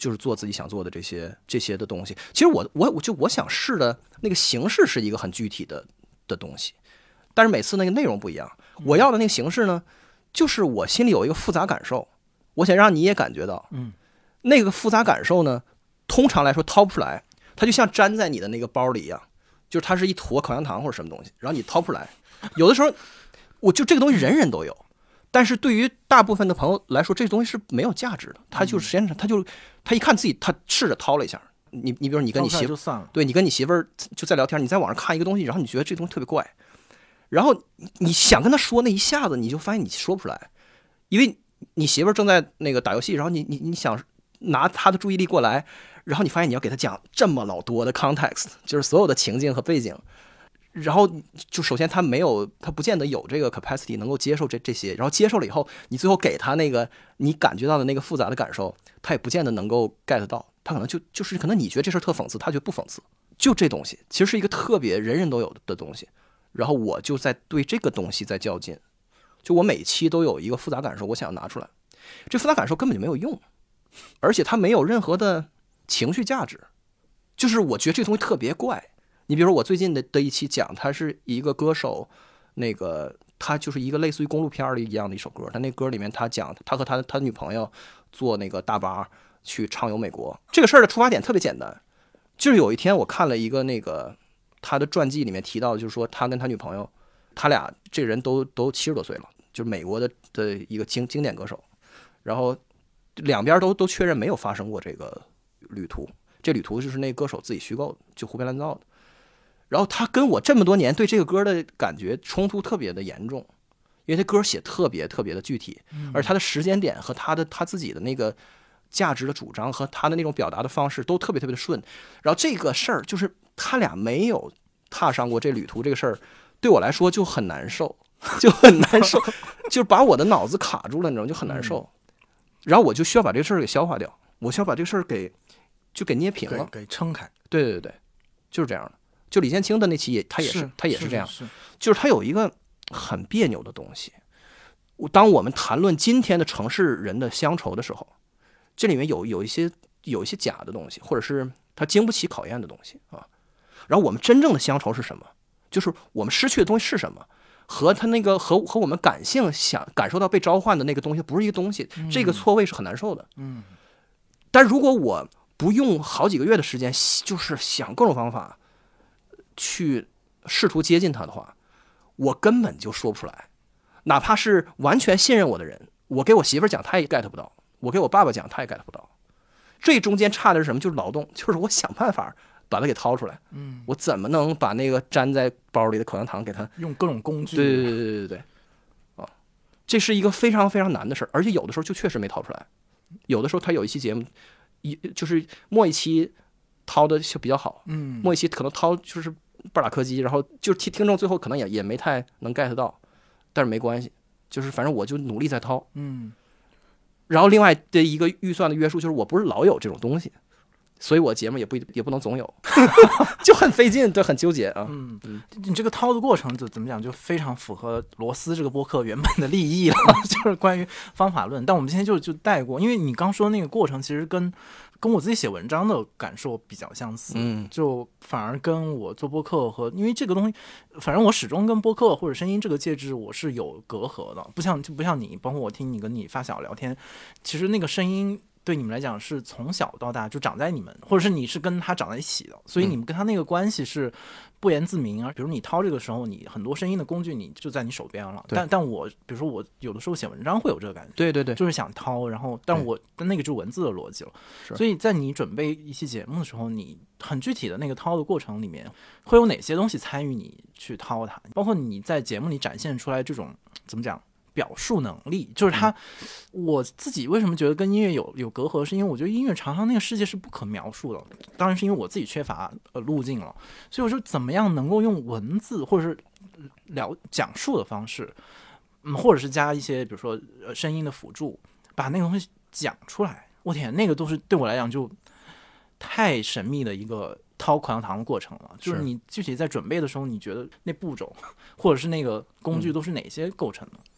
就是做自己想做的这些这些的东西。其实我我我就我想试的那个形式是一个很具体的的东西，但是每次那个内容不一样。我要的那个形式呢，就是我心里有一个复杂感受，我想让你也感觉到，嗯，那个复杂感受呢，通常来说掏不出来，它就像粘在你的那个包里一样，就是它是一坨口香糖或者什么东西，然后你掏不出来。有的时候，我就这个东西人人都有，但是对于大部分的朋友来说，这东西是没有价值的。他就是时间长，他就他一看自己，他试着掏了一下。你你比如你跟你媳妇对你跟你媳妇儿就在聊天，你在网上看一个东西，然后你觉得这东西特别怪，然后你想跟他说，那一下子你就发现你说不出来，因为你媳妇儿正在那个打游戏，然后你你你想拿她的注意力过来，然后你发现你要给她讲这么老多的 context，就是所有的情境和背景，然后就首先他没有，他不见得有这个 capacity 能够接受这这些，然后接受了以后，你最后给他那个你感觉到的那个复杂的感受，他也不见得能够 get 到。他可能就就是可能你觉得这事儿特讽刺，他觉得不讽刺。就这东西其实是一个特别人人都有的东西，然后我就在对这个东西在较劲。就我每期都有一个复杂感受，我想要拿出来。这复杂感受根本就没有用，而且它没有任何的情绪价值。就是我觉得这东西特别怪。你比如说我最近的的一期讲，他是一个歌手，那个他就是一个类似于公路片儿的一样的一首歌。他那歌里面他讲他和他他女朋友坐那个大巴。去畅游美国，这个事儿的出发点特别简单，就是有一天我看了一个那个他的传记，里面提到，就是说他跟他女朋友，他俩这人都都七十多岁了，就是美国的的一个经经典歌手，然后两边都都确认没有发生过这个旅途，这旅途就是那歌手自己虚构的，就胡编乱造的。然后他跟我这么多年对这个歌的感觉冲突特别的严重，因为他歌写特别特别的具体，而他的时间点和他的他自己的那个。价值的主张和他的那种表达的方式都特别特别的顺，然后这个事儿就是他俩没有踏上过这旅途，这个事儿对我来说就很难受，就很难受，就把我的脑子卡住了，你知道就很难受。然后我就需要把这个事儿给消化掉，我需要把这个事儿给就给捏平了，给撑开。对对对，就是这样的。就李建清的那期也，他也是他也是这样，就是他有一个很别扭的东西。当我们谈论今天的城市人的乡愁的时候。这里面有有一些有一些假的东西，或者是他经不起考验的东西啊。然后我们真正的乡愁是什么？就是我们失去的东西是什么？和他那个和和我们感性想感受到被召唤的那个东西不是一个东西。这个错位是很难受的。嗯。但如果我不用好几个月的时间，就是想各种方法去试图接近他的话，我根本就说不出来。哪怕是完全信任我的人，我给我媳妇讲，他也 get 不到。我给我爸爸讲，他也 get 不到。这中间差的是什么？就是劳动，就是我想办法把它给掏出来。嗯，我怎么能把那个粘在包里的口香糖给它用各种工具？对对对对对对，啊，这是一个非常非常难的事儿，而且有的时候就确实没掏出来。有的时候他有一期节目，一就是末一期掏的就比较好，嗯，末一期可能掏就是半拉柯基，然后就听听众最后可能也也没太能 get 到，但是没关系，就是反正我就努力在掏，嗯。然后另外的一个预算的约束就是，我不是老有这种东西，所以我节目也不也不能总有，就很费劲，对，很纠结啊。嗯，你这个掏的过程就怎么讲，就非常符合罗斯这个播客原本的利益了，就是关于方法论。但我们今天就就带过，因为你刚说那个过程，其实跟。跟我自己写文章的感受比较相似，嗯，就反而跟我做播客和，因为这个东西，反正我始终跟播客或者声音这个介质我是有隔阂的，不像就不像你，包括我听你跟你发小聊天，其实那个声音。对你们来讲是从小到大就长在你们，或者是你是跟他长在一起的，所以你们跟他那个关系是不言自明啊。比如你掏这个时候，你很多声音的工具你就在你手边了。但但我比如说我有的时候写文章会有这个感觉，对对对，就是想掏，然后但我但那个就是文字的逻辑了。所以在你准备一期节目的时候，你很具体的那个掏的过程里面会有哪些东西参与你去掏它？包括你在节目里展现出来这种怎么讲？表述能力就是他，我自己为什么觉得跟音乐有有隔阂，是因为我觉得音乐常常那个世界是不可描述的。当然是因为我自己缺乏呃路径了，所以我说怎么样能够用文字或者是聊讲述的方式，嗯，或者是加一些比如说呃声音的辅助，把那个东西讲出来。我天，那个都是对我来讲就太神秘的一个掏口香糖的过程了。就是你具体在准备的时候，你觉得那步骤或者是那个工具都是哪些构成的？嗯，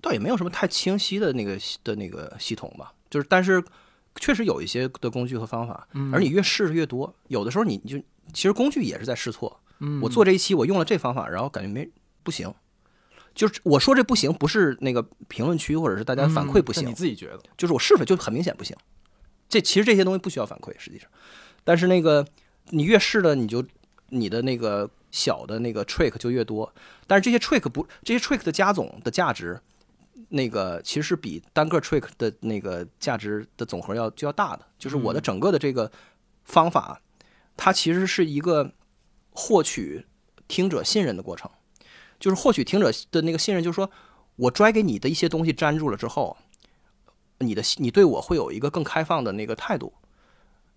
倒也没有什么太清晰的那个的那个系统吧，就是但是确实有一些的工具和方法，而你越试的越多，有的时候你就其实工具也是在试错。嗯，我做这一期我用了这方法，然后感觉没不行，就是我说这不行，不是那个评论区或者是大家反馈不行，你自己觉得，就是我试了就很明显不行。这其实这些东西不需要反馈，实际上，但是那个你越试了你就你的那个小的那个 trick 就越多。但是这些 trick 不，这些 trick 的加总的价值，那个其实是比单个 trick 的那个价值的总和要就要大的。就是我的整个的这个方法，它其实是一个获取听者信任的过程。就是获取听者的那个信任，就是说我拽给你的一些东西粘住了之后，你的你对我会有一个更开放的那个态度，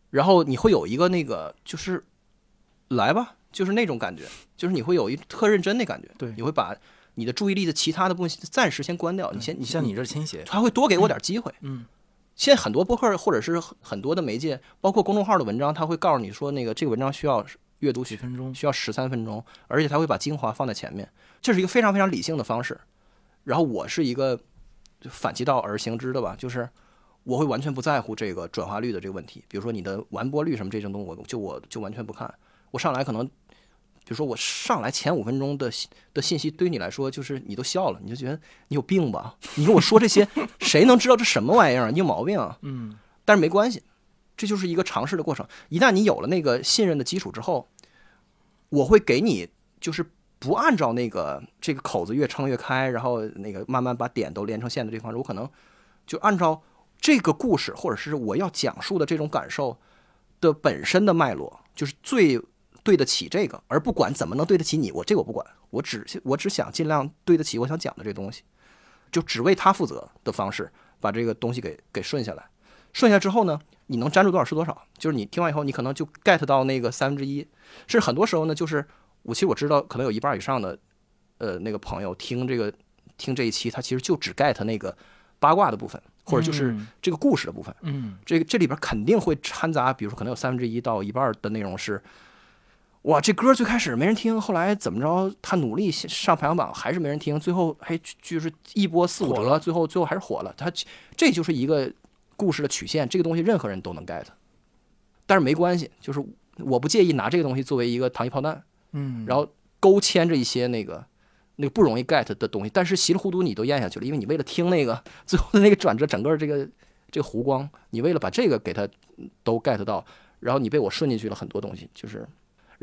然后你会有一个那个就是来吧，就是那种感觉，就是你会有一特认真的感觉，对你会把你的注意力的其他的部分暂时先关掉，你先你先像你这倾斜，他会多给我点机会。嗯，现在很多博客或者是很很多的媒介，包括公众号的文章，他会告诉你说那个这个文章需要阅读几分钟，需要十三分钟，而且他会把精华放在前面，这是一个非常非常理性的方式。然后我是一个反其道而行之的吧，就是我会完全不在乎这个转化率的这个问题，比如说你的完播率什么这种东西，我就我就完全不看。我上来可能，比如说我上来前五分钟的信的信息，对你来说就是你都笑了，你就觉得你有病吧？你跟我说这些，谁能知道这什么玩意儿？你有毛病啊！嗯，但是没关系，这就是一个尝试的过程。一旦你有了那个信任的基础之后，我会给你就是不按照那个这个口子越撑越开，然后那个慢慢把点都连成线的这方式，我可能就按照这个故事或者是我要讲述的这种感受的本身的脉络，就是最对得起这个，而不管怎么能对得起你，我这个我不管，我只我只想尽量对得起我想讲的这东西，就只为他负责的方式把这个东西给给顺下来。顺下之后呢，你能粘住多少是多少。就是你听完以后，你可能就 get 到那个三分之一，甚至很多时候呢，就是我其实我知道，可能有一半以上的呃那个朋友听这个听这一期，他其实就只 get 那个八卦的部分，或者就是嗯这个故事的部分。嗯，这个这里边肯定会掺杂，比如说可能有三分之一到一半的内容是，哇，这歌最开始没人听，后来怎么着，他努力上排行榜还是没人听，最后还就是一波四五折，最后最后还是火了。他这就是一个故事的曲线，这个东西任何人都能 get，但是没关系，就是我不介意拿这个东西作为一个糖衣炮弹，嗯，然后勾牵着一些那个那个不容易 get 的东西，但是稀里糊涂你都咽下去了，因为你为了听那个最后的那个转折，整个这个这个弧光，你为了把这个给它都 get 到，然后你被我顺进去了很多东西，就是，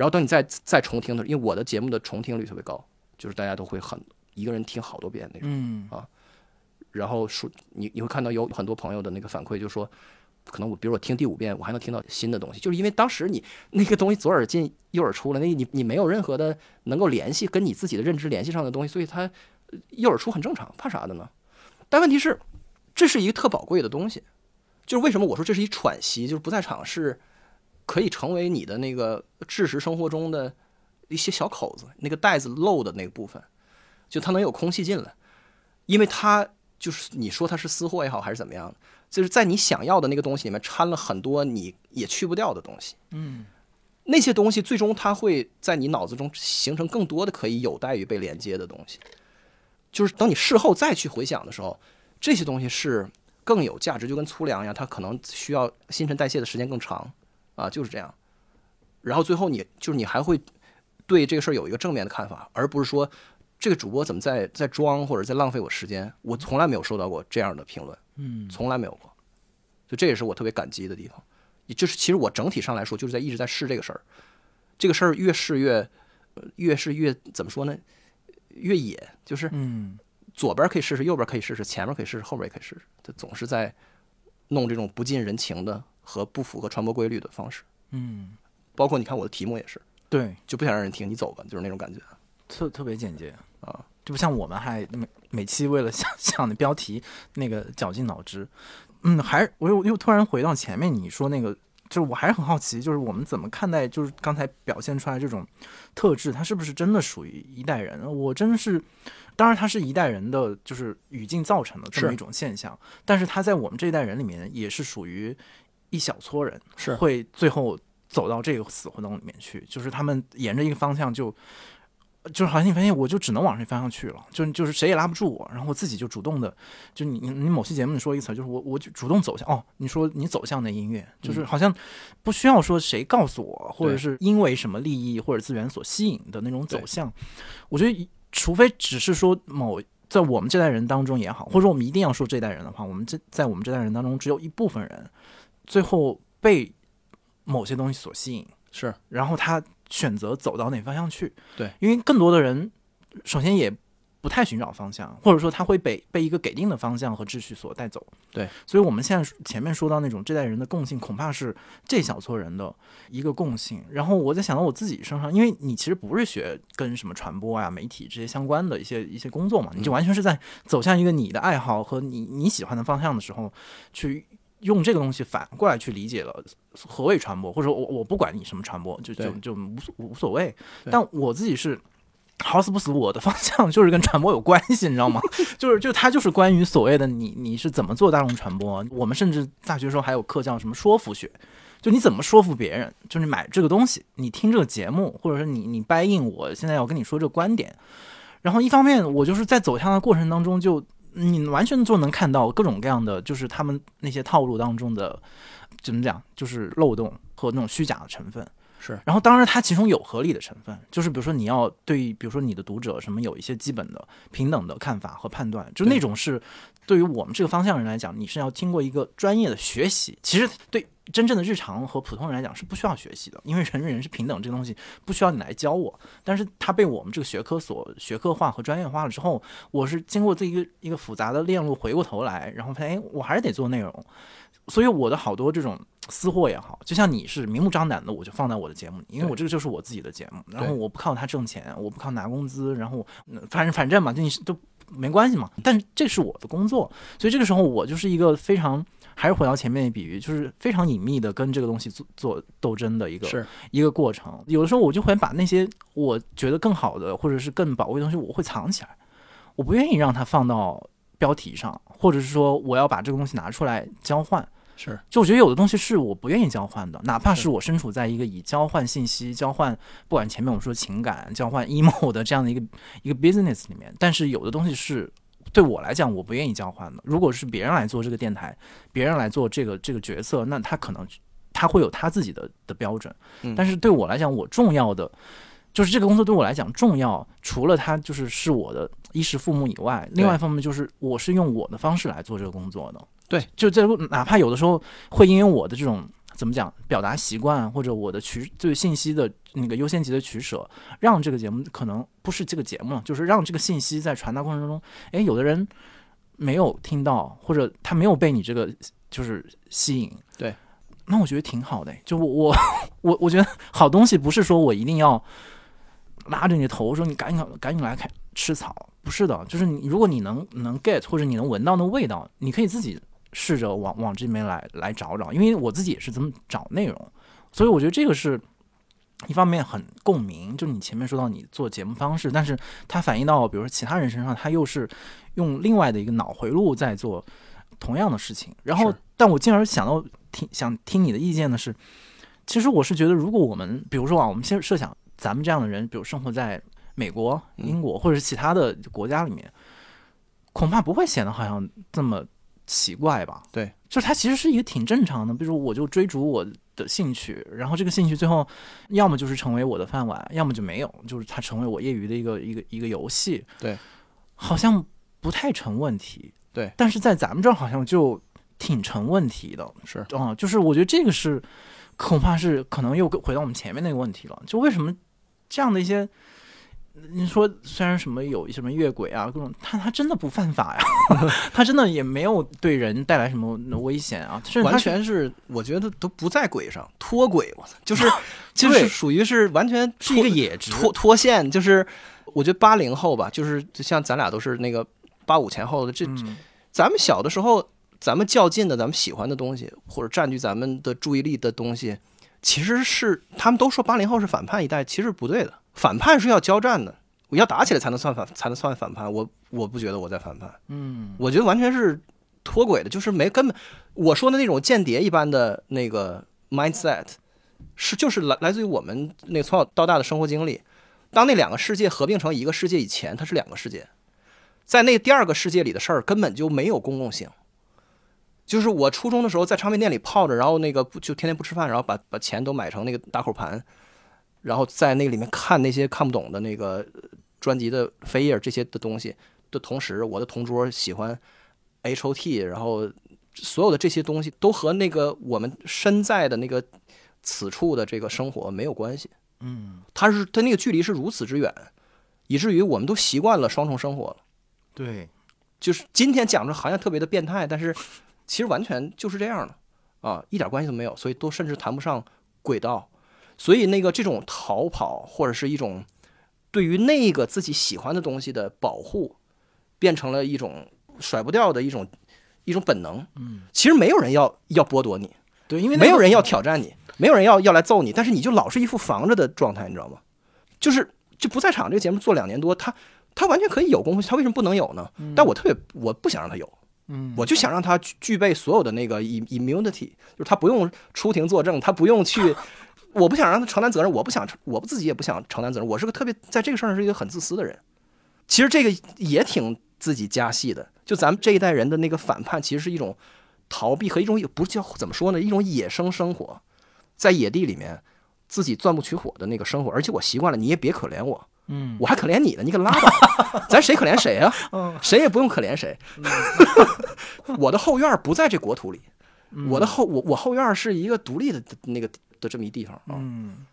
然后等你再再重听的时候，因为我的节目的重听率特别高，就是大家都会很一个人听好多遍那种。嗯然后说你你会看到有很多朋友的那个反馈，就是说可能我比如我听第五遍，我还能听到新的东西，就是因为当时你那个东西左耳进右耳出了，那你你没有任何的能够联系跟你自己的认知联系上的东西，所以它呃右耳出很正常，怕啥的呢？但问题是，这是一个特宝贵的东西，就是为什么我说这是一喘息，就是不在场是可以成为你的那个知识生活中的一些小口子，那个袋子漏的那个部分，就它能有空气进来，因为它就是你说它是私货也好，还是怎么样，就是在你想要的那个东西里面掺了很多你也去不掉的东西。嗯那些东西最终它会在你脑子中形成更多的可以有待于被连接的东西。就是等你事后再去回想的时候，这些东西是更有价值，就跟粗粮一样，它可能需要新陈代谢的时间更长啊，就是这样。然后最后你就是你还会对这个事儿有一个正面的看法，而不是说这个主播怎么在在装或者在浪费我时间。我从来没有收到过这样的评论，嗯从来没有过。就这也是我特别感激的地方。也就是其实我整体上来说，就是在一直在试这个事儿，这个事儿越试越，呃越试越怎么说呢？越野，就是嗯左边可以试试，右边可以试试，前面可以试试，后边也可以试试。他总是在弄这种不近人情的和不符合传播规律的方式。嗯，包括你看我的题目也是，对，就不想让人听，你走吧，就是那种感觉。特特别简洁啊，就不像我们还每每期为了想想的标题那个绞尽脑汁。嗯，还是我又又突然回到前面你说那个，就是我还是很好奇，就是我们怎么看待就是刚才表现出来这种特质，它是不是真的属于一代人？我真是，当然它是一代人的就是语境造成的这么一种现象，但是它在我们这一代人里面也是属于一小撮人，是。会最后走到这个死胡同里面去，就是他们沿着一个方向就。就是好像你发现，我就只能往这方向去了，就就是谁也拉不住我，然后我自己就主动的，就你你你某期节目你说一个词，就是我我就主动走向哦，你说你走向那音乐，就是好像不需要说谁告诉我，或者是因为什么利益或者资源所吸引的那种走向，我觉得除非只是说某在我们这代人当中也好，或者说我们一定要说这代人的话，我们这在我们这代人当中只有一部分人最后被某些东西所吸引，是然后他选择走到哪方向去。对，因为更多的人首先也不太寻找方向，或者说他会被被一个给定的方向和秩序所带走。对，所以我们现在前面说到那种这代人的共性，恐怕是这小撮人的一个共性。然后我在想到我自己身上，因为你其实不是学跟什么传播啊、媒体这些相关的一些一些工作嘛，你就完全是在走向一个你的爱好和你你喜欢的方向的时候，去用这个东西反过来去理解了何谓传播，或者我我不管你什么传播，就就就无所无所谓。但我自己是。好死不死，我的方向就是跟传播有关系，你知道吗？就是就它就是关于所谓的你你是怎么做大众传播。我们甚至大学时候还有课叫什么说服学，就你怎么说服别人，就是买这个东西，你听这个节目，或者是你你掰硬我现在要跟你说这个观点。然后一方面我就是在走向的过程当中就，你完全就能看到各种各样的，就是他们那些套路当中的怎么讲，就是漏洞和那种虚假的成分。是然后当然它其中有合理的成分，就是比如说你要对，比如说你的读者什么有一些基本的平等的看法和判断，就那种是对于我们这个方向人来讲，你是要经过一个专业的学习。其实对真正的日常和普通人来讲是不需要学习的，因为人与人是平等这个东西不需要你来教我。但是它被我们这个学科所学科化和专业化了之后，我是经过这一个一个复杂的链路回过头来，然后发现哎，我还是得做内容。所以我的好多这种私货也好，就像你是明目张胆的，我就放在我的节目里，因为我这个就是我自己的节目，然后我不靠它挣钱，我不靠拿工资，然后嗯反正反正嘛，就你是都没关系嘛。但这是我的工作，所以这个时候我就是一个非常，还是回到前面的比喻，就是非常隐秘的跟这个东西做做斗争的一个一个过程。有的时候我就会把那些我觉得更好的或者是更宝贵的东西，我会藏起来，我不愿意让它放到标题上，或者是说我要把这个东西拿出来交换。是。就我觉得有的东西是我不愿意交换的，哪怕是。是我身处在一个以交换信息、交换不管前面我们说情感、交换 emo 的这样的一个一个 business 里面，但是有的东西是对我来讲我不愿意交换的。如果是别人来做这个电台，别人来做这个这个角色，那他可能他会有他自己的的标准，嗯。但是对我来讲，我重要的就是这个工作对我来讲重要，除了他就是是我的衣食父母以外，另外一方面就是我是用我的方式来做这个工作的。对，就这哪怕有的时候会因为我的这种怎么讲表达习惯，或者我的取对信息的那个优先级的取舍，让这个节目可能不是这个节目了，就是让这个信息在传达过程中，哎，有的人没有听到，或者他没有被你这个就是吸引。对，那我觉得挺好的。就我我我我觉得好东西不是说我一定要拉着你的头说你赶紧赶紧来看吃草，不是的，就是你如果你能能 get 或者你能闻到那味道，你可以自己试着往往这边来来找找，因为我自己也是这么找内容，所以我觉得这个是一方面很共鸣，就是你前面说到你做节目方式，但是它反映到比如说其他人身上，他又是用另外的一个脑回路在做同样的事情，然后但我进而想到听想听你的意见的是，其实我是觉得，如果我们比如说啊，我们先设想咱们这样的人，比如生活在美国、嗯。英国或者是其他的国家里面，恐怕不会显得好像这么奇怪吧？对，就是它其实是一个挺正常的。比如，我就追逐我的兴趣，然后这个兴趣最后要么就是成为我的饭碗，要么就没有，就是它成为我业余的一个一个一个游戏。对，好像不太成问题。对，但是在咱们这儿好像就挺成问题的。是啊、就是我觉得这个是恐怕是可能又回到我们前面那个问题了，就为什么这样的一些，你说虽然什么有什么越轨啊各种，他他真的不犯法呀，他真的也没有对人带来什么危险啊，甚至完全是我觉得都不在轨上，脱轨，我操，就是 就是属于是完全是一个脱野值，脱脱线，就是我觉得八零后吧，就是就像咱俩都是那个八五前后的，这嗯，咱们小的时候，咱们较劲的，咱们喜欢的东西，或者占据咱们的注意力的东西，其实是他们都说八零后是反叛一代，其实不对的。反叛是要交战的，我要打起来才能算反，才能算反叛。我我不觉得我在反叛，嗯，我觉得完全是脱轨的，就是没根本我说的那种间谍一般的那个 mindset，是就是来来自于我们那个从小到大的生活经历。当那两个世界合并成一个世界以前，它是两个世界，在那第二个世界里的事儿根本就没有公共性。就是我初中的时候在唱片店里泡着，然后那个不就天天不吃饭，然后把把钱都买成那个打口盘，然后在那个里面看那些看不懂的那个呃专辑的扉页这些的东西的同时，我的同桌喜欢 H O T，然后所有的这些东西都和那个我们身在的那个此处的这个生活没有关系。嗯，它是它那个距离是如此之远，以至于我们都习惯了双重生活了。对，就是今天讲着好像特别的变态，但是其实完全就是这样的啊，一点关系都没有，所以都甚至谈不上轨道。所以那个这种逃跑或者是一种对于那个自己喜欢的东西的保护，变成了一种甩不掉的一种一种本能。嗯，其实没有人要要剥夺你，对，因为没有人要挑战你，没有人要要来揍你，但是你就老是一副防着的状态，你知道吗？就是就不在场这个节目做两年多，他他完全可以有功夫，他为什么不能有呢？但我特别我不想让他有，嗯，我就想让他具具备所有的那个 im- immunity，就是他不用出庭作证，他不用去，我不想让他承担责任，我不想承，我自己也不想承担责任，我是个特别在这个事儿上是一个很自私的人。其实这个也挺自己加戏的，就咱们这一代人的那个反叛，其实是一种逃避和一种也不是叫怎么说呢，一种野生生活，在野地里面自己钻木取火的那个生活，而且我习惯了，你也别可怜我，嗯，我还可怜你呢，你可拉倒，咱谁可怜谁啊？嗯谁也不用可怜谁。我的后院不在这国土里，我的后我我后院是一个独立的那个的这么一地方啊。嗯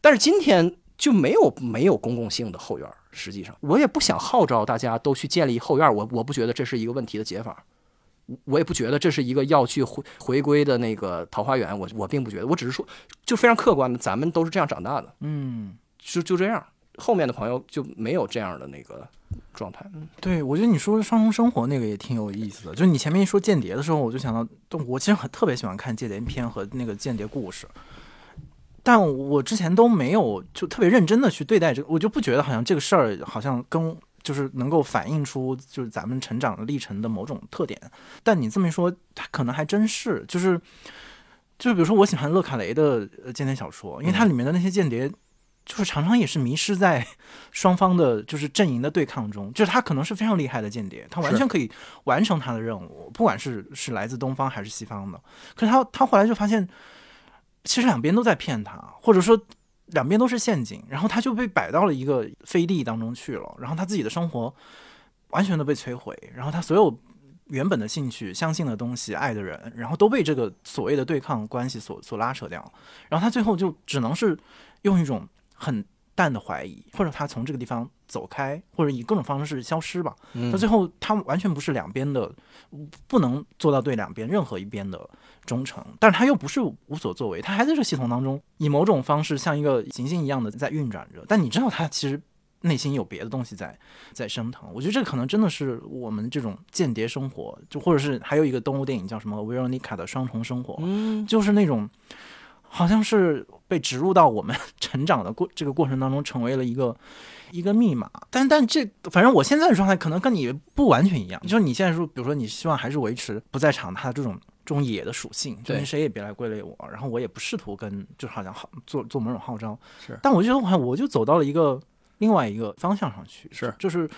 但是今天就没有没有公共性的后院，实际上我也不想号召大家都去建立后院，我我不觉得这是一个问题的解法。我也不觉得这是一个要去回回归的那个桃花源，我我并不觉得，我只是说，就非常客观的，咱们都是这样长大的，嗯，就就这样。后面的朋友就没有这样的那个状态。嗯对，我觉得你说双重生活那个也挺有意思的。就是你前面一说间谍的时候，我就想到，我其实很特别喜欢看间谍片和那个间谍故事，但我之前都没有就特别认真的去对待这个，我就不觉得好像这个事儿好像跟就是能够反映出就是咱们成长历程的某种特点。但你这么一说，它可能还真是，就是就比如说我喜欢勒卡雷的呃间谍小说，因为它里面的那些间谍。就是常常也是迷失在 双方的，就是阵营的对抗中。就是他可能是非常厉害的间谍，他完全可以完成他的任务，不管是是来自东方还是西方的。可是他他后来就发现，其实两边都在骗他，或者说两边都是陷阱，然后他就被摆到了一个飞地当中去了，然后他自己的生活完全的被摧毁，然后他所有原本的兴趣、相信的东西、爱的人，然后都被这个所谓的对抗关系所所拉扯掉，然后他最后就只能是用一种很淡的怀疑，或者他从这个地方走开，或者以各种方式消失吧。嗯到最后，他完全不是两边的，不能做到对两边任何一边的忠诚，但是他又不是无所作为，他还在这个系统当中以某种方式像一个行星一样的在运转着，但你知道他其实内心有别的东西在在升腾。我觉得这可能真的是我们这种间谍生活，就或者是还有一个动物电影叫什么《维罗妮卡的双重生活》，嗯，就是那种好像是被植入到我们 成长的过这个过程当中，成为了一个一个密码。但但这反正我现在的状态可能跟你不完全一样，就是你现在说，比如说你希望还是维持不在场他的这种。这种野的属性，就对你谁也别来归类我，然后我也不试图跟，就好像好做做某种号召，是但我觉得我我就走到了一个另外一个方向上去，是就是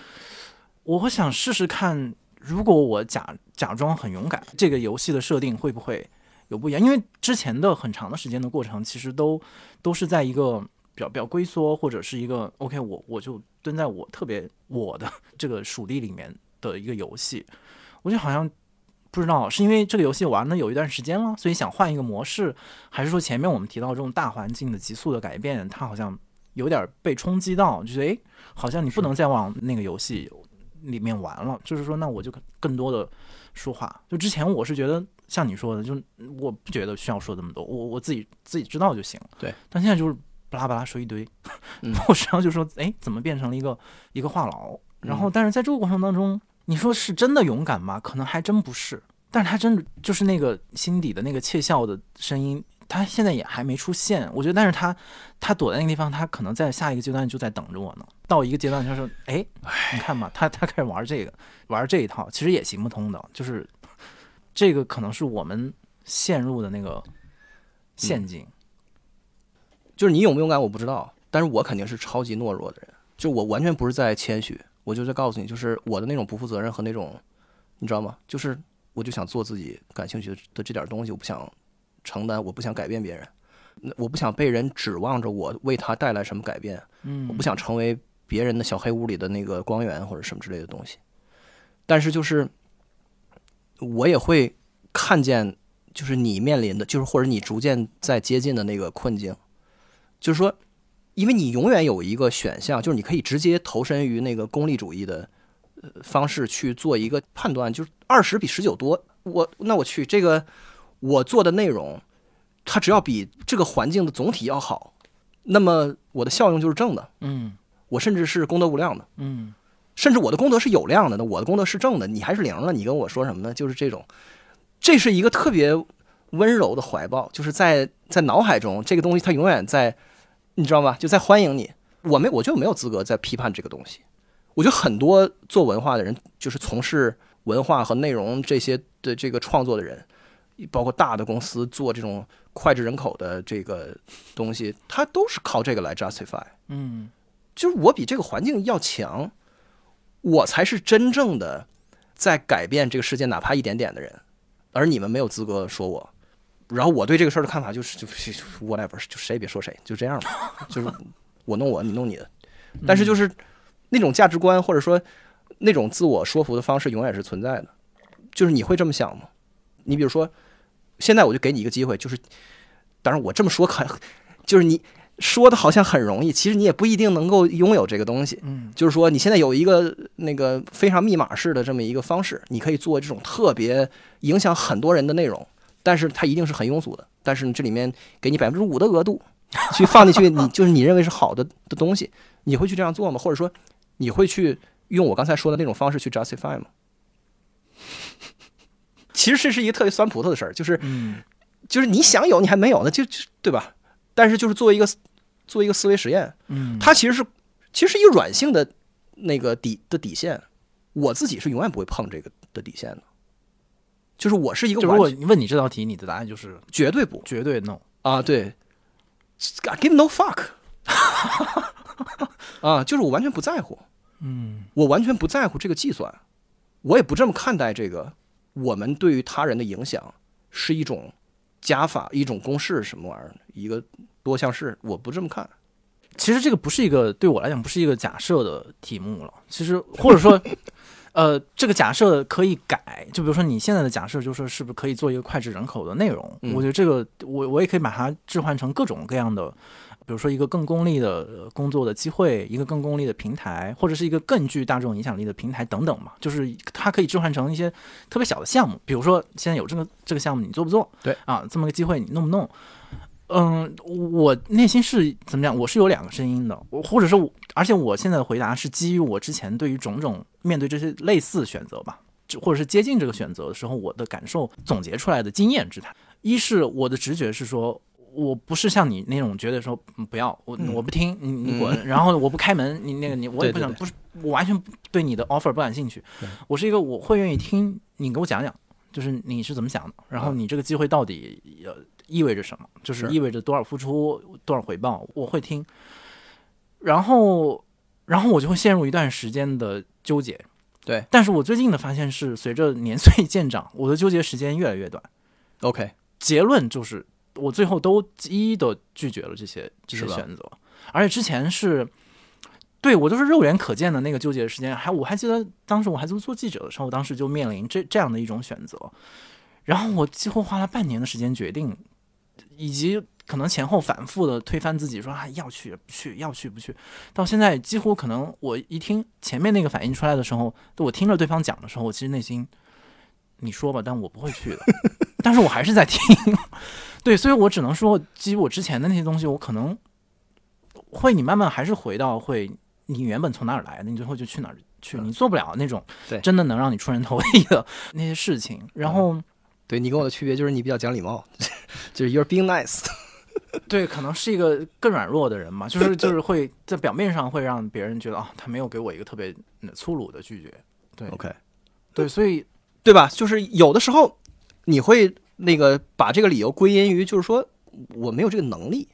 我会想试试看，如果我假假装很勇敢，这个游戏的设定会不会有不一样？因为之前的很长的时间的过程，其实都都是在一个比较比较龟缩，或者是一个 OK，我我就蹲在我特别我的这个属地里面的一个游戏，我就好像。不知道是因为这个游戏玩了有一段时间了，所以想换一个模式，还是说前面我们提到这种大环境的急速的改变，它好像有点被冲击到，就觉得诶，好像你不能再往那个游戏里面玩了。就是说，那我就更多的说话。就之前我是觉得像你说的，就我不觉得需要说这么多，我我自己自己知道就行了。对，但现在就是巴拉巴拉说一堆，嗯我实际上就说，哎，怎么变成了一个一个话痨？然后，但是在这个过程当中，你说是真的勇敢吗？可能还真不是。但是他真的就是那个心底的那个窃笑的声音，他现在也还没出现。我觉得，但是他他躲在那个地方，他可能在下一个阶段就在等着我呢。到一个阶段，他说：“哎，你看嘛，他他开始玩这个，玩这一套，其实也行不通的。就是这个可能是我们陷入的那个陷阱。就是你勇不勇敢我不知道，但是我肯定是超级懦弱的人，就我完全不是在谦虚，我就在告诉你，就是我的那种不负责任和那种，你知道吗？就是我就想做自己感兴趣的这点东西，我不想承担，我不想改变别人，那我不想被人指望着我为他带来什么改变，嗯，我不想成为别人的小黑屋里的那个光源或者什么之类的东西。但是就是我也会看见，就是你面临的，就是或者你逐渐在接近的那个困境，就是说因为你永远有一个选项，就是你可以直接投身于那个功利主义的呃方式去做一个判断，就是二十比十九多，我那我去这个我做的内容，它只要比这个环境的总体要好，那么我的效用就是正的，嗯。我甚至是功德无量的。嗯甚至我的功德是有量的，那我的功德是正的，你还是零了，你跟我说什么呢？就是这种，这是一个特别温柔的怀抱，就是在在脑海中，这个东西它永远在，你知道吗？就在欢迎你。我没，我就没有资格在批判这个东西。我觉得很多做文化的人，就是从事文化和内容这些的这个创作的人，包括大的公司做这种脍炙人口的这个东西，他都是靠这个来 justify。嗯就是我比这个环境要强，我才是真正的在改变这个世界哪怕一点点的人，而你们没有资格说我。然后我对这个事儿的看法就是，就 whatever，就谁也别说谁，就这样吧，就是我弄我，你弄你的。但是就是那种价值观或者说那种自我说服的方式永远是存在的。就是你会这么想吗？你比如说，现在我就给你一个机会，就是，当然我这么说可就是你说的好像很容易，其实你也不一定能够拥有这个东西。嗯就是说，你现在有一个那个非常密码式的这么一个方式，你可以做这种特别影响很多人的内容，但是它一定是很庸俗的。但是这里面给你百分之五的额度，去放进去，你就是你认为是好的的东西，你会去这样做吗？或者说，你会去用我刚才说的那种方式去 justify 吗？其实这是一个特别酸葡萄的事儿，就是嗯就是你想有你还没有呢，就就对吧？但是就是作为一个做一个思维实验，嗯，它其实是其实是一个软性的那个底的底线，我自己是永远不会碰这个的底线的，就是我是一个就如果完问你这道题，你的答案就是绝对不。绝对 no。啊，对，I give no fuck 啊，就是我完全不在乎，嗯。我完全不在乎这个计算，我也不这么看待这个我们对于他人的影响是一种加法、一种公式什么玩意儿一个多项式，我不这么看。其实这个不是一个对我来讲不是一个假设的题目了，其实或者说，呃，这个假设可以改，就比如说你现在的假设，就是说是不是可以做一个脍炙人口的内容？嗯我觉得这个我我也可以把它置换成各种各样的，比如说一个更功利的呃工作的机会，一个更功利的平台，或者是一个更具大众影响力的平台等等嘛，就是它可以置换成一些特别小的项目，比如说现在有这个这个项目，你做不做？对啊，这么个机会你弄不弄？嗯，我内心是怎么讲？我是有两个声音的，我或者是我，而且我现在的回答是基于我之前对于种种面对这些类似选择吧，就或者是接近这个选择的时候，我的感受总结出来的经验之谈。一是我的直觉是说，我不是像你那种觉得说、嗯不要我嗯我不听你你滚，然后我不开门，你那个你我也不想，不是我完全对你的 offer 不感兴趣。我是一个我会愿意听你给我讲讲，就是你是怎么想的，然后嗯你这个机会到底呃意味着什么，就是是意味着多少付出多少回报，我会听。然后，然后我就会陷入一段时间的纠结。对，但是我最近的发现是，随着年岁渐长，我的纠结时间越来越短。OK，结论就是，我最后都一一的拒绝了这些这些选择，而且之前是。对我都是肉眼可见的那个纠结的时间，还我还记得当时我还做做记者的时候，当时就面临这这样的一种选择，然后我几乎花了半年的时间决定，以及可能前后反复的推翻自己说啊要去不去要去不去，到现在几乎可能我一听前面那个反应出来的时候，我听着对方讲的时候，我其实内心你说吧，但我不会去。的，但是我还是在听，对，所以我只能说基于我之前的那些东西，我可能会你慢慢还是回到会你原本从哪儿来的，你最后就去哪儿去，你做不了那种对真的能让你出人头地的那些事情，然后。对你跟我的区别就是你比较讲礼貌，就是 you're being nice。对，可能是一个更软弱的人嘛，就是就是会在表面上会让别人觉得啊，他没有给我一个特别嗯粗鲁的拒绝。对 OK，对，所以对吧？就是有的时候你会那个把这个理由归因于，就是说我没有这个能力。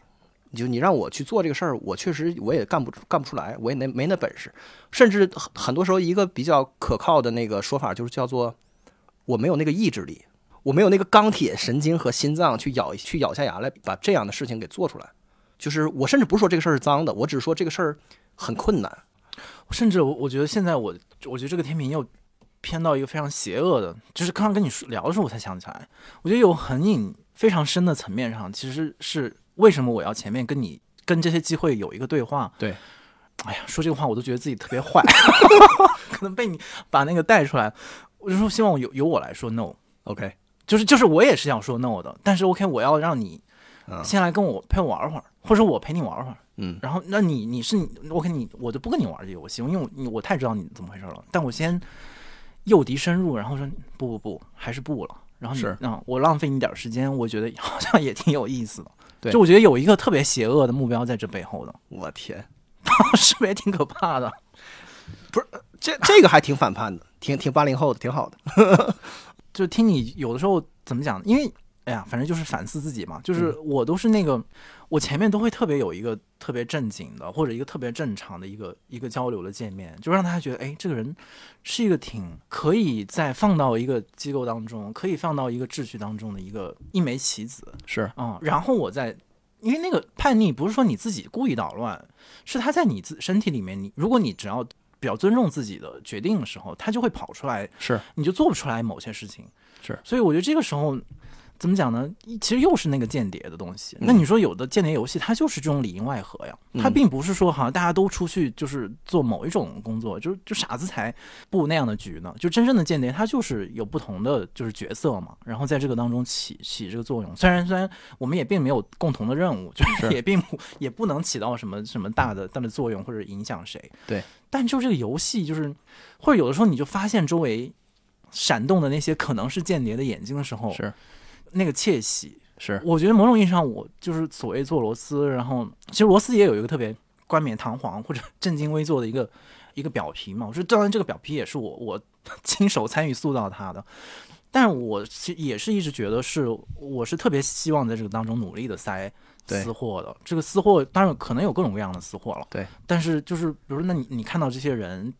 就你让我去做这个事儿，我确实我也干不干不出来，我也没没那本事。甚至很很多时候，一个比较可靠的那个说法就是叫做我没有那个意志力，我没有那个钢铁神经和心脏去咬去咬下牙来把这样的事情给做出来。就是我甚至不是说这个事儿是脏的，我只是说这个事儿很困难。甚至我我觉得现在我我觉得这个天平又偏到一个非常邪恶的，就是刚刚跟你说聊的时候我才想起来，我觉得有很隐非常深的层面上，其实是为什么我要前面跟你跟这些机会有一个对话。对，哎呀，说这个话我都觉得自己特别坏，可能被你把那个带出来。我就说希望由由我来说 no，OK，就是就是我也是想说 no 的，但是 OK 我要让你嗯先来跟我陪我玩会儿，或者我陪你玩会儿。嗯然后，那你你是你我跟你我就不跟你玩这游戏，因为我你我太知道你怎么回事了。但我先诱敌深入，然后说不不不，还是不了。然后你是啊，我浪费你点时间，我觉得 好像也挺有意思的。对就我觉得有一个特别邪恶的目标在这背后的，我天，是不是也挺可怕的？不是这这个还挺反叛的，挺挺八零后的，挺好的。就听你有的时候怎么讲，因为哎呀，反正就是反思自己嘛。就是我都是那个，我前面都会特别有一个特别正经的，或者一个特别正常的一个一个交流的界面，就让大家觉得，哎，这个人是一个挺可以在放到一个机构当中，可以放到一个秩序当中的一个一枚棋子是，啊、然后我在。因为那个叛逆不是说你自己故意捣乱，是他在你自身体里面，你如果你只要比较尊重自己的决定的时候，他就会跑出来是，你就做不出来某些事情。是，所以我觉得这个时候怎么讲呢？其实又是那个间谍的东西。嗯那你说有的间谍游戏，它就是这种里应外合呀，它嗯并不是说好像大家都出去就是做某一种工作，就是就傻子才布那样的局呢。就真正的间谍，他就是有不同的就是角色嘛，然后在这个当中起起这个作用。虽然虽然我们也并没有共同的任务，就是是也并不也不能起到什么什么大的大的作用或者影响谁。对，但就这个游戏，就是或者有的时候你就发现周围闪动的那些可能是间谍的眼睛的时候，是那个窃喜。是，我觉得某种意义上，我就是所谓做螺丝，然后其实螺丝也有一个特别冠冕堂皇或者正襟危坐的一个一个表皮嘛。我说，当然这个表皮也是我我亲手参与塑造它的，但是我其实也是一直觉得是我是特别希望在这个当中努力的塞对私货的。这个私货当然可能有各种各样的私货了，对，但是就是比如说，那你你看到这些人。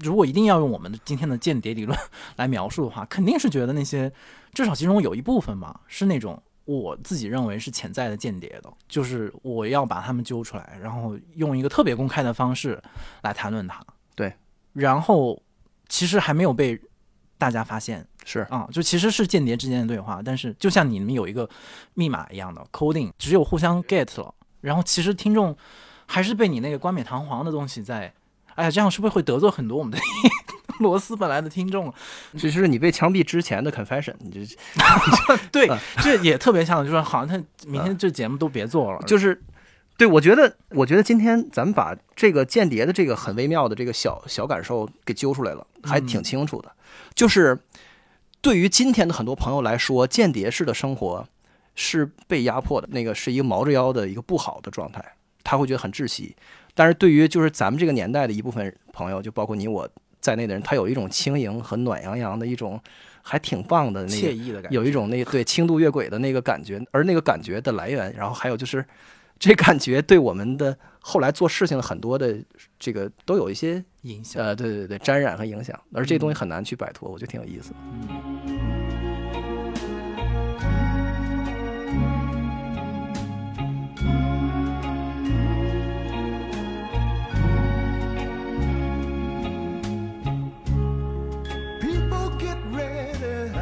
如果一定要用我们的今天的间谍理论来描述的话，肯定是觉得那些至少其中有一部分吧，是那种我自己认为是潜在的间谍的，就是我要把他们揪出来，然后用一个特别公开的方式来谈论他。对，然后其实还没有被大家发现是，啊，就其实是间谍之间的对话，但是就像你们有一个密码一样的 coding，只有互相 get 了，然后其实听众还是被你那个冠冕堂皇的东西在。哎呀，这样是不是会得罪很多我们的 螺丝本来的听众？这是你被枪毙之前的 confession，你这 对 嗯，这也特别像，就是好像他明天这节目都别做了，就是，对我觉得，我觉得今天咱们把这个间谍的这个很微妙的这个小小感受给揪出来了，还挺清楚的。就是对于今天的很多朋友来说，间谍式的生活是被压迫的，那个是一个毛着腰的一个不好的状态，他会觉得很窒息。但是对于就是咱们这个年代的一部分朋友，就包括你我在内的人，他有一种轻盈和暖洋洋的一种，还挺棒的那个惬意的感觉。有一种那对轻度越轨的那个感觉，而那个感觉的来源，然后还有就是这感觉对我们的后来做事情的很多的这个都有一些影响。呃，对对对，沾染和影响，而这东西很难去摆脱，我觉得挺有意思的。